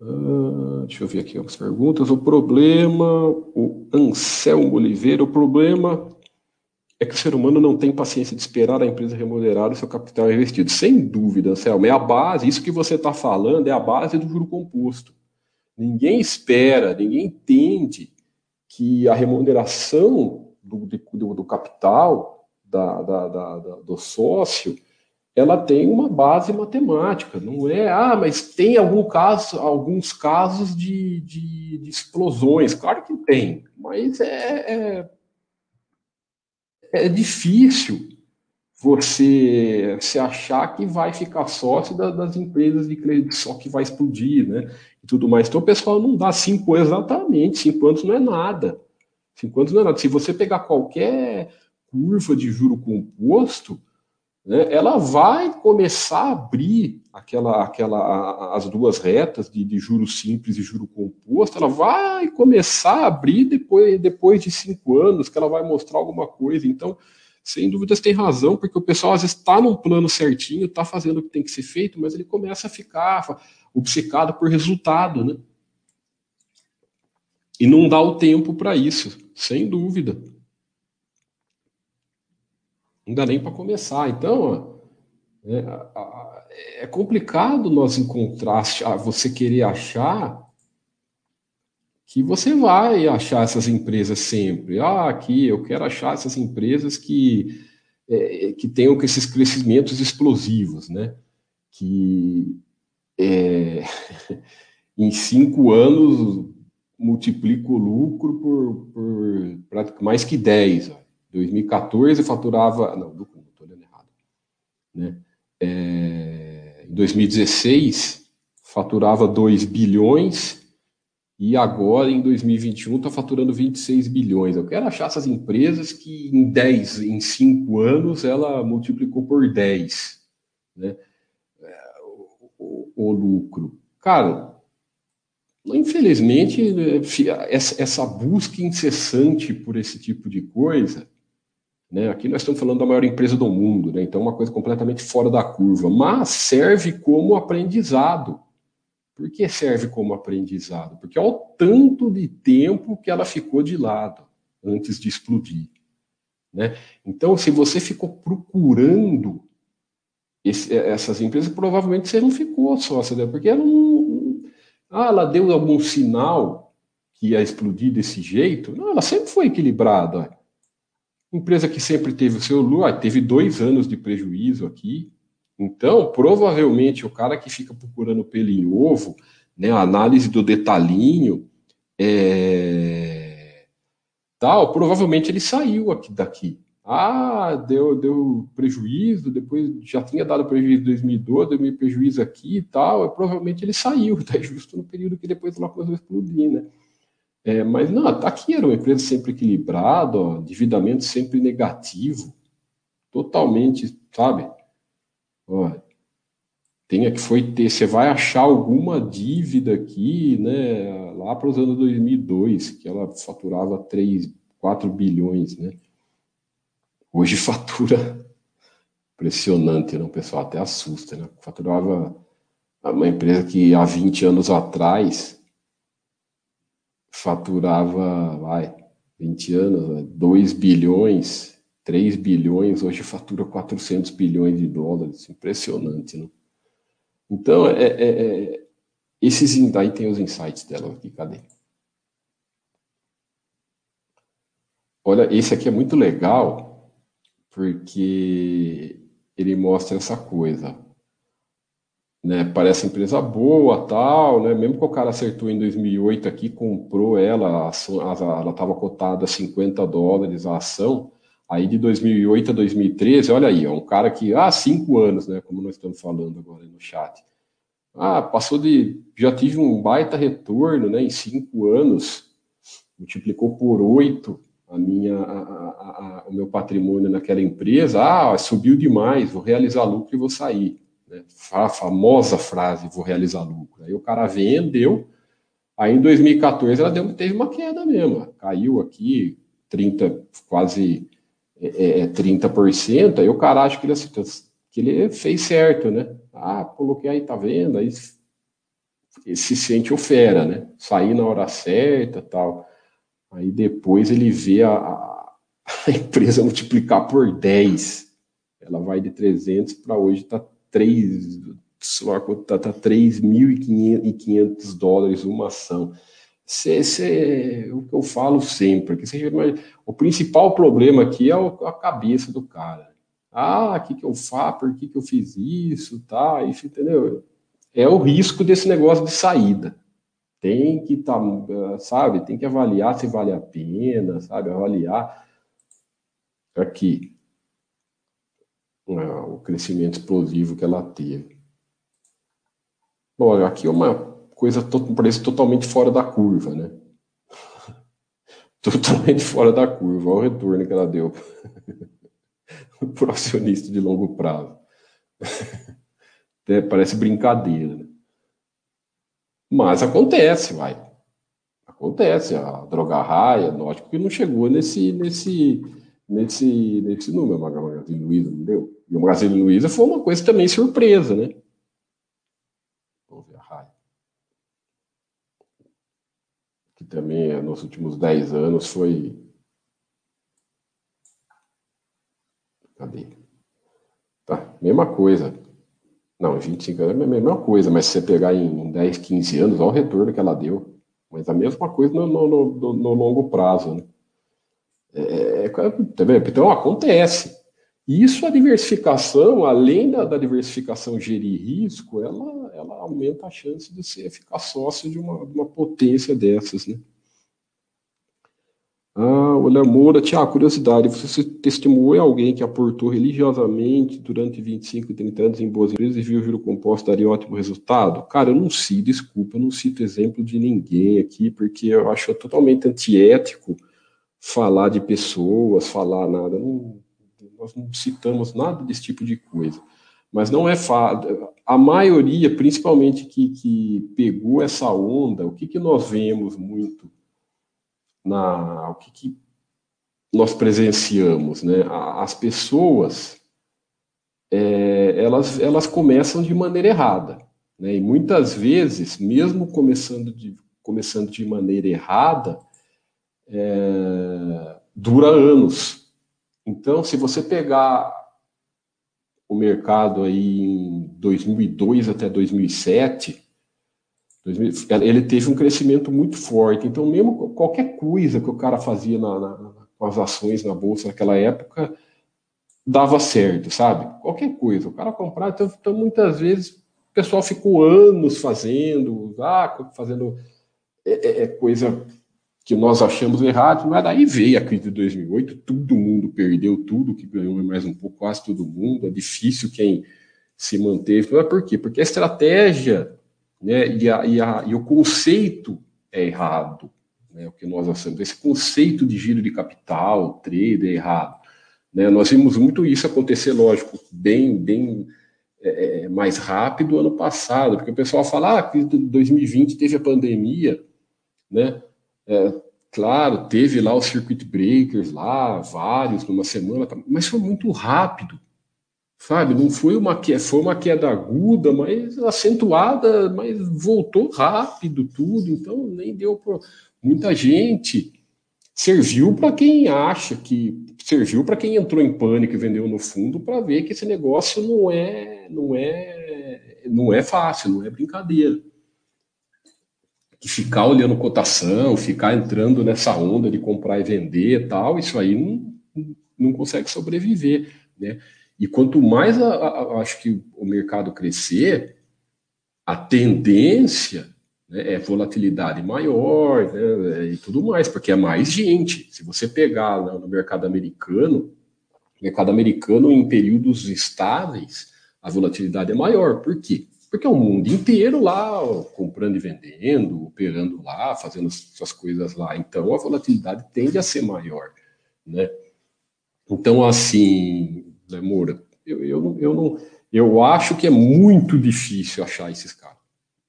Ah, deixa eu ver aqui algumas perguntas. O problema, o Anselmo Oliveira, o problema é que o ser humano não tem paciência de esperar a empresa remunerar o seu capital investido. Sem dúvida, Anselmo, é a base, isso que você está falando é a base do juro composto. Ninguém espera, ninguém entende que a remuneração do, do, do capital da, da, da, do sócio ela tem uma base matemática, não é, ah, mas tem algum caso, alguns casos de, de, de explosões, claro que tem, mas é, é, é, difícil você se achar que vai ficar sócio da, das empresas de crédito só que vai explodir, né, e tudo mais. Então o pessoal não dá cinco exatamente, cinco anos não é nada, cinco anos não é nada. Se você pegar qualquer curva de juro composto, né, ela vai começar a abrir aquela, aquela, as duas retas de, de juros simples e juro composto, ela vai começar a abrir depois, depois de cinco anos, que ela vai mostrar alguma coisa. Então, sem dúvidas tem razão, porque o pessoal às vezes está num plano certinho, está fazendo o que tem que ser feito, mas ele começa a ficar obcecado por resultado, né? E não dá o tempo para isso, sem dúvida. Não dá nem para começar. Então, é, é, complicado nós encontrar, você querer achar que você vai achar essas empresas sempre. Ah, aqui eu quero achar essas empresas que, é, que tenham esses crescimentos explosivos, né? Que é, em cinco anos multiplica o lucro por, por mais que 10. Ó. 2014 faturava. Não, estou olhando errado. Né? É, em 2016 faturava 2 bilhões e agora em 2021 está faturando 26 bilhões. Eu quero achar essas empresas que em 10, em 5 anos, ela multiplicou por 10 né? É, o, o, o lucro. Cara, Infelizmente, essa busca incessante por esse tipo de coisa, né? Aqui nós estamos falando da maior empresa do mundo, né? então uma coisa completamente fora da curva, mas serve como aprendizado. Por que serve como aprendizado? Porque olha o tanto de tempo que ela ficou de lado antes de explodir. Né? Então, se você ficou procurando esse, essas empresas, provavelmente você não ficou sócio dela, porque ela não. Ah, ela deu algum sinal que ia explodir desse jeito? Não, ela sempre foi equilibrada. Empresa que sempre teve o seu lucro, ah, teve dois anos de prejuízo aqui. Então, provavelmente, o cara que fica procurando pelo em ovo, né, a análise do detalhinho, é, tal, provavelmente ele saiu aqui daqui. Ah, deu, deu prejuízo, depois já tinha dado prejuízo em 2012, deu prejuízo aqui e tal, e provavelmente ele saiu, tá justo no período que depois ela começou a explodir, né? É, mas não, tá aqui era uma empresa sempre equilibrada, endividamento sempre negativo, totalmente, sabe? Ó, tenha que foi ter, você vai achar alguma dívida aqui, né, lá para os anos 2002, que ela faturava 3, 4 bilhões, né? Hoje fatura impressionante, né? o pessoal até assusta, né? Faturava uma empresa que há 20 anos atrás faturava, vai, 20 anos, 2 bilhões, 3 bilhões, hoje fatura 400 bilhões de dólares, impressionante, né? Então, é, é, é esses, daí tem os insights dela aqui, cadê? Olha, esse aqui é muito legal, porque ele mostra essa coisa. Né, parece empresa boa, tal, né? Mesmo que o cara acertou em 2008 aqui, comprou ela, ela estava cotada a 50 dólares a ação. Aí de 2008 a 2013, olha aí, é um cara que, ah, cinco anos, né? Como nós estamos falando agora no chat. Ah, passou de, já tive um baita retorno, né? Em cinco anos, multiplicou por oito a minha, a, a, a, o meu patrimônio naquela empresa, ah, subiu demais, vou realizar lucro e vou sair. Né? A famosa frase, vou realizar lucro. Aí o cara vendeu, aí em 2014 ela deu, teve uma queda mesmo, caiu aqui 30, quase é, é, 30%, aí o cara acha que ele, que ele fez certo, né? Ah, coloquei aí, tá vendo? Aí se sente o fera, né? Sair na hora certa tal. Aí depois ele vê a, a empresa multiplicar por 10. Ela vai de 300 para hoje está 3, tá, tá 3.500 dólares uma ação. Esse é o que eu falo sempre. Que seja, o principal problema aqui é a cabeça do cara. Ah, o que, que eu faço? Por que, que eu fiz isso? Tá, isso, entendeu? É o risco desse negócio de saída tem que tá, sabe, tem que avaliar se vale a pena, sabe, avaliar aqui né, o crescimento explosivo que ela teve. Bom, aqui é uma coisa, um preço totalmente fora da curva, né? totalmente fora da curva, olha o retorno que ela deu para o acionista de longo prazo. Até parece brincadeira, né? Mas acontece, vai. Acontece. A droga raia, lógico que não chegou nesse, nesse, nesse, nesse número. A Magazine Luiza não deu. E o Magazine Luiza foi uma coisa também surpresa, né? Vamos ver a raia. Que também nos últimos 10 anos foi. Cadê? Tá, mesma coisa. Não, 25 anos é a mesma coisa, mas se você pegar em 10, 15 anos, olha o retorno que ela deu. Mas a mesma coisa no, no, no, no longo prazo. Né? É, é, é tá então acontece. Isso a diversificação, além da, da, diversificação gerir risco, ela, ela aumenta a chance de você ficar sócio de uma, uma potência dessas. Né? Ah, olha, Moura, Tiago, curiosidade, você testemunhou alguém que aportou religiosamente durante 25 e 30 anos em boas empresas e viu o juro composto daria ótimo resultado? Cara, eu não sei, desculpa, eu não cito exemplo de ninguém aqui, porque eu acho totalmente antiético falar de pessoas, falar nada. Não, nós não citamos nada desse tipo de coisa. mas não é fácil. A maioria, principalmente que, que pegou essa onda, o que, que nós vemos muito na. O que, que nós presenciamos, né? As pessoas é, elas, elas começam de maneira errada. Né? E muitas vezes, mesmo começando de, começando de maneira errada, é, dura anos. Então, se você pegar o mercado aí em 2002 até 2007, ele teve um crescimento muito forte. Então, mesmo qualquer coisa que o cara fazia na, na, com as ações na bolsa naquela época, dava certo, sabe? Qualquer coisa. O cara comprar, então, então muitas vezes o pessoal ficou anos fazendo, ah, fazendo é, é, é coisa que nós achamos errado, mas daí veio a crise de 2008, todo mundo perdeu tudo que ganhou mais um pouco, quase todo mundo, é difícil quem se manteve. Mas por quê? Porque a estratégia né, e, a, e, a, e o conceito é errado, né, o que nós achamos. Esse conceito de giro de capital, trader, é errado. Né? Nós vimos muito isso acontecer, lógico, bem, bem é, é mais rápido ano passado, porque o pessoal fala ah, que 2020 teve a pandemia, né? É, claro, teve lá os circuit breakers lá, vários numa semana, tá, mas foi muito rápido, sabe? Não foi uma queda, foi uma queda aguda, mas acentuada, mas voltou rápido tudo, então nem deu para muita gente serviu para quem acha que serviu para quem entrou em pânico e vendeu no fundo para ver que esse negócio não é não é não é fácil, não é brincadeira. Que ficar olhando cotação, ficar entrando nessa onda de comprar e vender e tal, isso aí não, não consegue sobreviver, né? E quanto mais a, a, acho que o mercado crescer, a tendência né, é volatilidade maior né, e tudo mais, porque é mais gente. Se você pegar no, no mercado americano, mercado americano em períodos estáveis, a volatilidade é maior. Por quê? Porque é o mundo inteiro lá comprando e vendendo, operando lá, fazendo suas coisas lá. Então a volatilidade tende a ser maior, né? Então assim, né, Moura, eu, eu, eu não, eu acho que é muito difícil achar esses caras.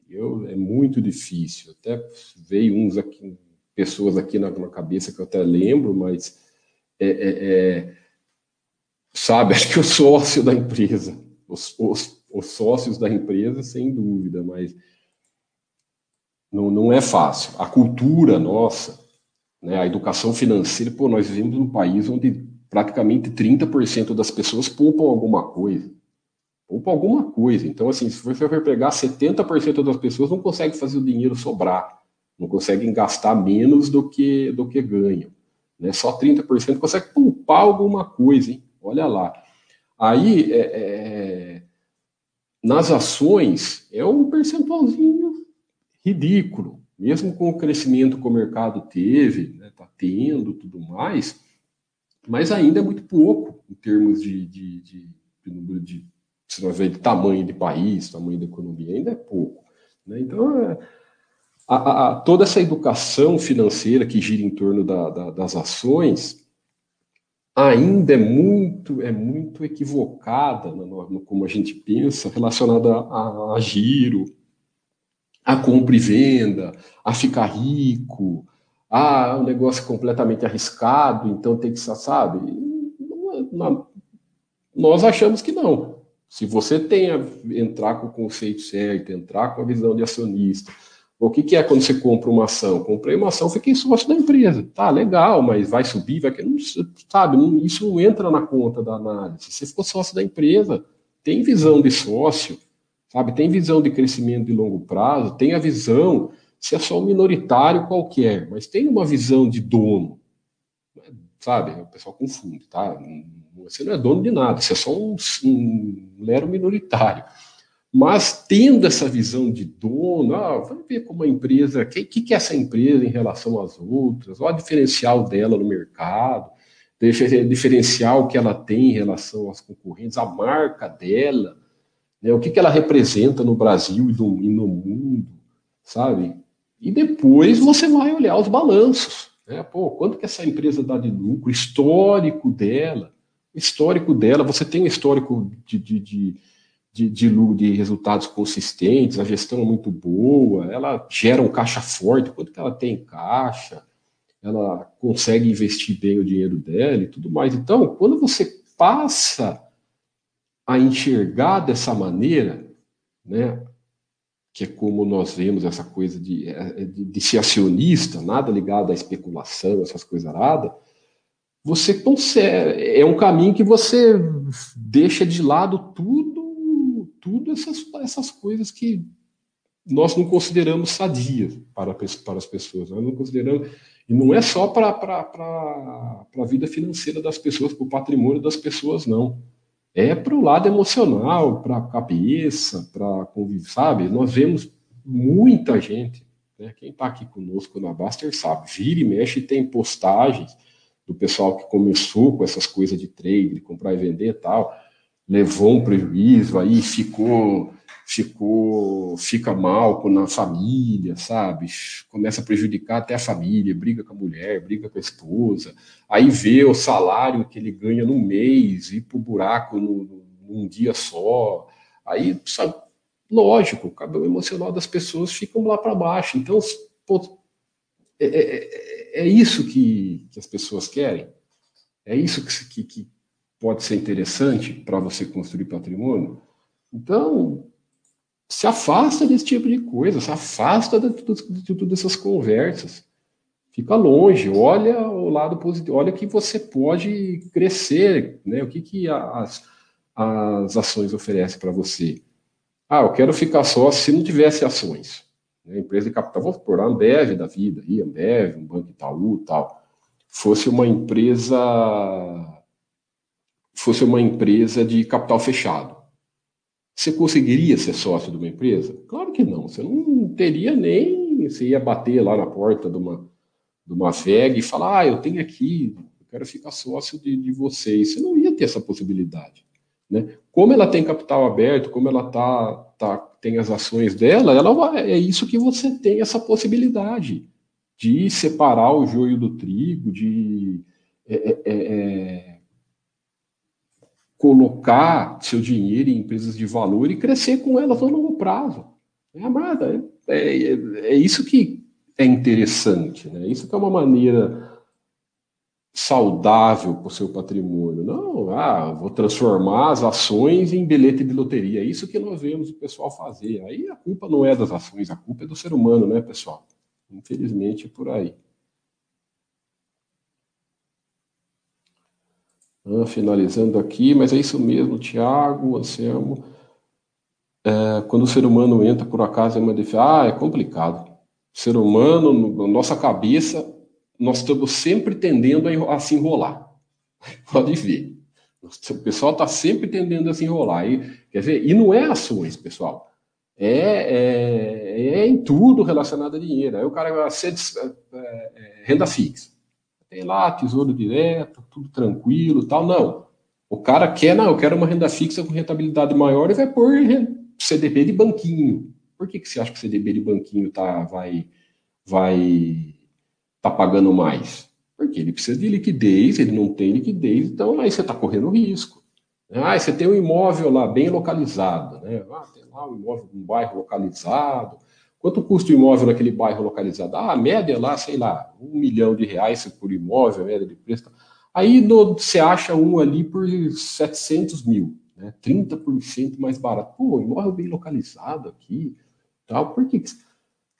Eu, é muito difícil. Até veio uns aqui, pessoas aqui na, na cabeça que eu até lembro, mas é, é, é, sabe, acho que o sócio da empresa, os, os, os, sócios da empresa, sem dúvida, mas não, não é fácil. A cultura nossa, né, a educação financeira, pô, nós vivemos num país onde praticamente 30% das pessoas poupam alguma coisa ou para alguma coisa. Então, assim, se você for pegar 70% das pessoas não conseguem fazer o dinheiro sobrar, não conseguem gastar menos do que do que ganham. Né? Só 30% consegue poupar alguma coisa, hein? Olha lá. Aí, é, é, nas ações, é um percentualzinho ridículo. Mesmo com o crescimento que o mercado teve, está né, tá tendo tudo mais, mas ainda é muito pouco em termos de, de, de, de de se nós ver de tamanho de país, tamanho da economia, ainda é pouco. Né? Então, é, a, a, toda essa educação financeira que gira em torno da, da, das ações ainda é muito é muito equivocada no, no, como a gente pensa relacionada a, a, giro, a compra e venda, a ficar rico, a um negócio completamente arriscado, então tem que sabe. Não, nós achamos que não. Se você tem a, entrar com o conceito certo, entrar com a visão de acionista, o que, que é quando você compra uma ação? Comprei uma ação, fiquei sócio da empresa. Tá, legal, mas vai subir, vai não, sabe, não, isso não entra na conta da análise. Se você for sócio da empresa, tem visão de sócio, sabe, tem visão de crescimento de longo prazo, tem a visão, se é só um minoritário qualquer, mas tem uma visão de dono, sabe? O pessoal confunde, tá? Você não é dono de nada, você é só um, um mero minoritário. Mas tendo essa visão de dono, ah, vamos ver como a empresa, o que, que, é essa empresa em relação às outras, olha o diferencial dela no mercado, diferencial que ela tem em relação às concorrentes, a marca dela, né, o que, que ela representa no Brasil e no, e no mundo, sabe? E depois você vai olhar os balanços. Né? Pô, quanto que essa empresa dá de lucro, histórico dela, histórico dela, você tem um histórico de, de, de, de, de, de resultados consistentes, a gestão é muito boa, ela gera um caixa forte, quanto que ela tem em caixa, ela consegue investir bem o dinheiro dela e tudo mais. Então, quando você passa a enxergar dessa maneira, né, que é como nós vemos essa coisa de, é, de, de ser acionista, nada ligado à especulação, essas coisas aradas, você consegue, é um caminho que você deixa de lado tudo, tudo essas, essas coisas que nós não consideramos sadias para, para as pessoas, nós não consideramos, e não é só para a vida financeira das pessoas, para o patrimônio das pessoas, não é para o lado emocional, para a cabeça, para conviver, sabe? Nós vemos muita gente, né? quem está aqui conosco na Baster sabe, vira e mexe tem postagens do pessoal que começou com essas coisas de trade, de comprar e vender e tal, levou um prejuízo, aí ficou ficou fica mal na família, sabe? Começa a prejudicar até a família, briga com a mulher, briga com a esposa, aí vê o salário que ele ganha no mês ir pro buraco no, num dia só, aí sabe, lógico, o cabelo emocional das pessoas fica lá para baixo. Então, pô, é, é, é, é, isso que, que as pessoas querem. É isso que, que pode ser interessante para você construir patrimônio. Então, se afasta desse tipo de coisa, se afasta de, todas essas conversas. Fica longe, olha o lado positivo, olha que você pode crescer, né? O que, que as, as ações oferecem para você? Ah, eu quero ficar só se não tivesse ações. Né? Empresa de capital, vamos por a Ambev da vida, aí, Ambev, um Banco Itaú tal. Fosse uma empresa fosse uma empresa de capital fechado. Você conseguiria ser sócio de uma empresa? Claro que não. Você não teria nem. Você ia bater lá na porta de uma, de uma VEG e falar: ah, eu tenho aqui, eu quero ficar sócio de, de vocês. Você não ia ter essa possibilidade. Né? Como ela tem capital aberto, como ela tá, tá, tem as ações dela, ela vai, é isso que você tem essa possibilidade de separar o joio do trigo, de é, é, é, é colocar seu dinheiro em empresas de valor e crescer com elas no longo prazo. É amada, é, é, é isso que é interessante, né? Isso que é uma maneira saudável para o seu patrimônio. Não, ah, vou transformar as ações em bilhete de loteria. É isso que nós vemos o pessoal fazer. Aí a culpa não é das ações, a culpa é do ser humano, né, pessoal? Infelizmente é por aí. Ah, finalizando aqui, mas é isso mesmo, Tiago, Anselmo. É, quando o ser humano entra por acaso em uma defesa, ah, é complicado. O ser humano, na nossa cabeça, nós estamos sempre tendendo a, a se enrolar. Pode ver. O pessoal está sempre tendendo a se enrolar. E, quer ver? E não é ações, pessoal. É, é, é em tudo relacionado a dinheiro. Aí o cara vai ser é, é, renda fixa tem lá tesouro direto, tudo tranquilo tal. Não. O cara quer, não, eu quero uma renda fixa com rentabilidade maior e vai pôr CDB de banquinho. Por que, que você acha que o CDB de banquinho tá, vai, vai tá pagando mais? Porque ele precisa de liquidez, ele não tem liquidez, então aí você está correndo risco. Ah, você tem um imóvel lá bem localizado, né? Ah, tem lá um imóvel, um bairro localizado, Quanto custa o imóvel naquele bairro localizado? Ah, a média lá, sei lá, um milhão de reais por imóvel, a média de preço. Aí no, você acha um ali por 700 mil, né? 30% mais barato. Pô, imóvel bem localizado aqui, tal. Por que?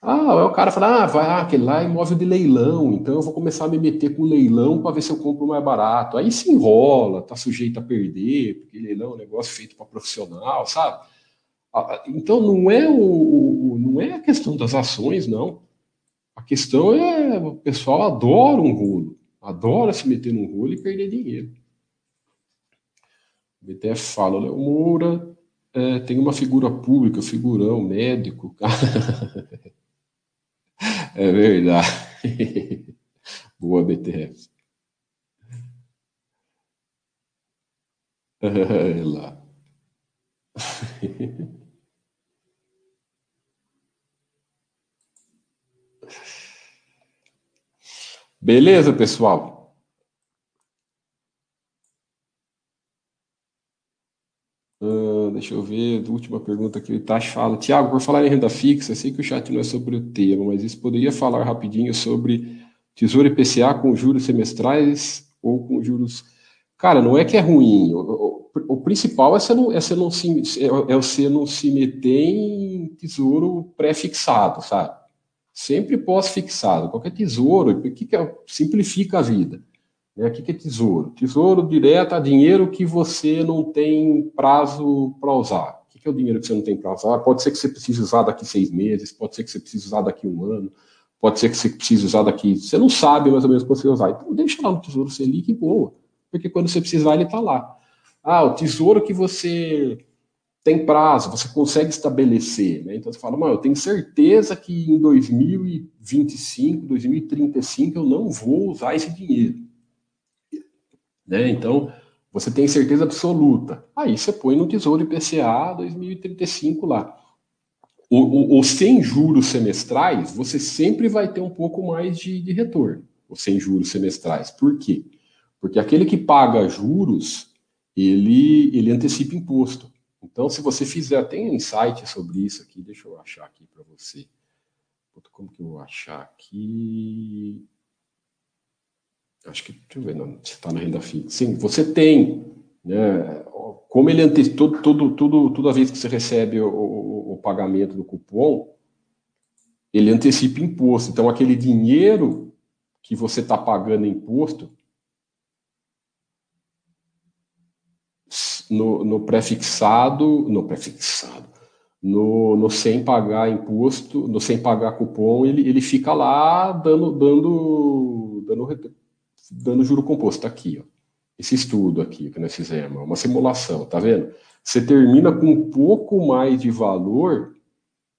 Ah, o cara fala, ah, vai, ah, aquele lá é imóvel de leilão, então eu vou começar a me meter com leilão para ver se eu compro mais barato. Aí se enrola, tá sujeito a perder, porque leilão é um negócio feito para profissional, sabe? Então não é o, não é a questão das ações, não. A questão é o pessoal adora um rolo, adora se meter num rolo e perder dinheiro. O BTF fala, Léo Moura é, tem uma figura pública, figurão, médico, É verdade. Boa, BTF. É lá. Beleza, pessoal? Uh, deixa eu ver, última pergunta aqui, o Itachi fala. Tiago, por falar em renda fixa, sei que o chat não é sobre o tema, mas isso poderia falar rapidinho sobre Tesouro IPCA com juros semestrais ou com juros. Cara, não é que é ruim. O, o, o principal é você, não, é, você não se, é, é você não se meter em tesouro pré-fixado, sabe? Sempre pós-fixado. Qualquer tesouro, o que, que é, simplifica a vida. Né? O que, que é tesouro? Tesouro direto a dinheiro que você não tem prazo para usar. O que, que é o dinheiro que você não tem para usar? Pode ser que você precise usar daqui seis meses, pode ser que você precise usar daqui um ano, pode ser que você precise usar daqui. Você não sabe mais ou menos quando você usar. Então deixa lá no Tesouro Selic e boa. Porque quando você precisar, ele está lá. Ah, o tesouro que você tem prazo, você consegue estabelecer, né? Então você fala, mano, eu tenho certeza que em 2025, 2035 eu não vou usar esse dinheiro. Né? Então, você tem certeza absoluta. Aí você põe no Tesouro IPCA 2035 lá. O, o, os sem juros semestrais, você sempre vai ter um pouco mais de, de retorno, os sem juros semestrais. Por quê? Porque aquele que paga juros, ele, ele antecipa imposto. Então, se você fizer, tem um insight sobre isso aqui, deixa eu achar aqui para você. Como que eu vou achar aqui? Acho que, deixa eu ver, não, se está na renda fixa. Sim, você tem, né, como ele antecipa, todo, todo, toda vez que você recebe o, o, o pagamento do cupom, ele antecipa imposto. Então, aquele dinheiro que você está pagando imposto, no, no pré-fixado, no pré-fixado, no, no, sem pagar imposto, no sem pagar cupom, ele, ele fica lá dando, dando, dando, dando juro composto. Tá aqui, ó. Esse estudo aqui que nós fizemos, uma simulação, tá vendo? Você termina com um pouco mais de valor.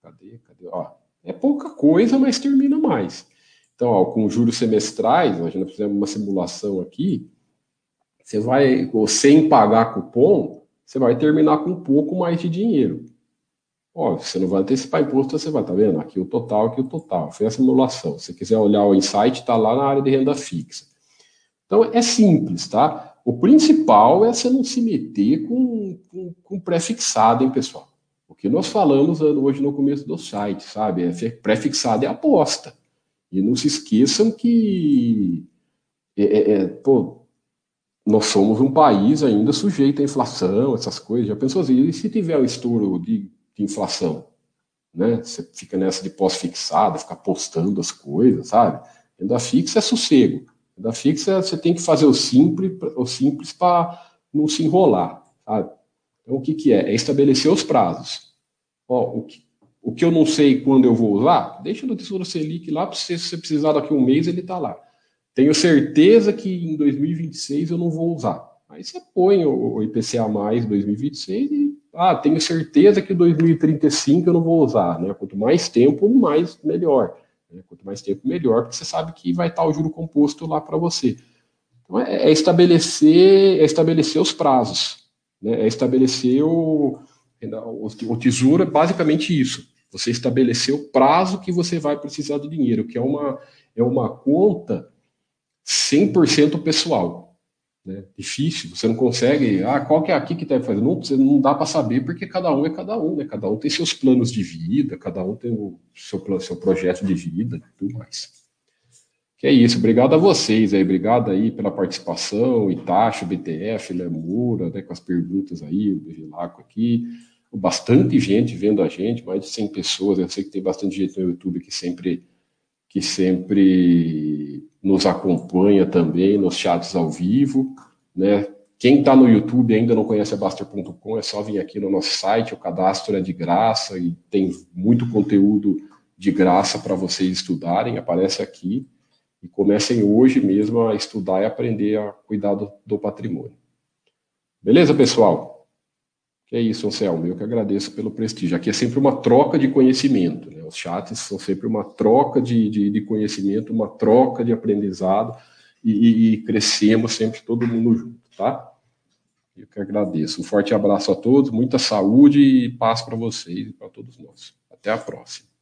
Cadê? Cadê? Ó, é pouca coisa, mas termina mais. Então, ó, com juros semestrais, nós fizemos uma simulação aqui, você vai, sem pagar cupom, você vai terminar com um pouco mais de dinheiro. Óbvio, você não vai antecipar imposto, você vai, tá vendo? Aqui o total, aqui o total. Foi a simulação. Se você quiser olhar o insight, está lá na área de renda fixa. Então, é simples, tá? O principal é você não se meter com, com, com pré-fixado, hein, pessoal? O que nós falamos hoje no começo do site, sabe? É pré-fixado é aposta. E não se esqueçam que é, é, é pô, nós somos um país ainda sujeito à inflação, essas coisas. Já pensou assim, e se tiver um estouro de, de, inflação? Né? Você fica nessa de pós-fixada, ficar postando as coisas, sabe? Renda fixa é sossego. Renda fixa você tem que fazer o simples, o simples para não se enrolar, sabe? Então o que, que é? É estabelecer os prazos. Ó, o que, o que eu não sei quando eu vou usar, deixa no Tesouro Selic lá, se você precisar daqui a um mês, ele está lá. Tenho certeza que em 2026 eu não vou usar. Aí você põe o IPCA mais 2026 e ah, tenho certeza que 2035 eu não vou usar, né? Quanto mais tempo, mais melhor. Né? Quanto mais tempo, melhor, porque você sabe que vai estar o juro composto lá para você. Então é, é, estabelecer, é estabelecer os prazos, né? É estabelecer o, o, o tesouro é basicamente isso. Você estabelecer o prazo que você vai precisar do dinheiro, que é uma, é uma conta 100% pessoal. Né? Difícil, você não consegue. Ah, qual que é aqui que deve fazer? Não, você não dá para saber porque cada um é cada um, né? Cada um tem seus planos de vida, cada um tem o seu, seu projeto de vida tudo mais. Que é isso, obrigado a vocês aí, obrigado aí pela participação, Itacho, BTF, Lemura, né, com as perguntas aí, o Vilaco aqui, bastante gente vendo a gente, mais de 100 pessoas, eu sei que tem bastante gente no YouTube que sempre que sempre nos acompanha também nos chats ao vivo, né? Quem está no YouTube ainda não conhece a Baster.com, é só vir aqui no nosso site, o cadastro é de graça e tem muito conteúdo de graça para vocês estudarem, aparece aqui e comecem hoje mesmo a estudar e aprender a cuidar do, do patrimônio. Beleza, pessoal? Que é isso, Anselmo, eu que agradeço pelo prestígio. Aqui é sempre uma troca de conhecimento, né? Os chats são sempre uma troca de, de, de conhecimento, uma troca de aprendizado e, e, crescemos sempre todo mundo junto, tá? Eu que agradeço. Um forte abraço a todos, muita saúde e paz para vocês e para todos nós. Até a próxima.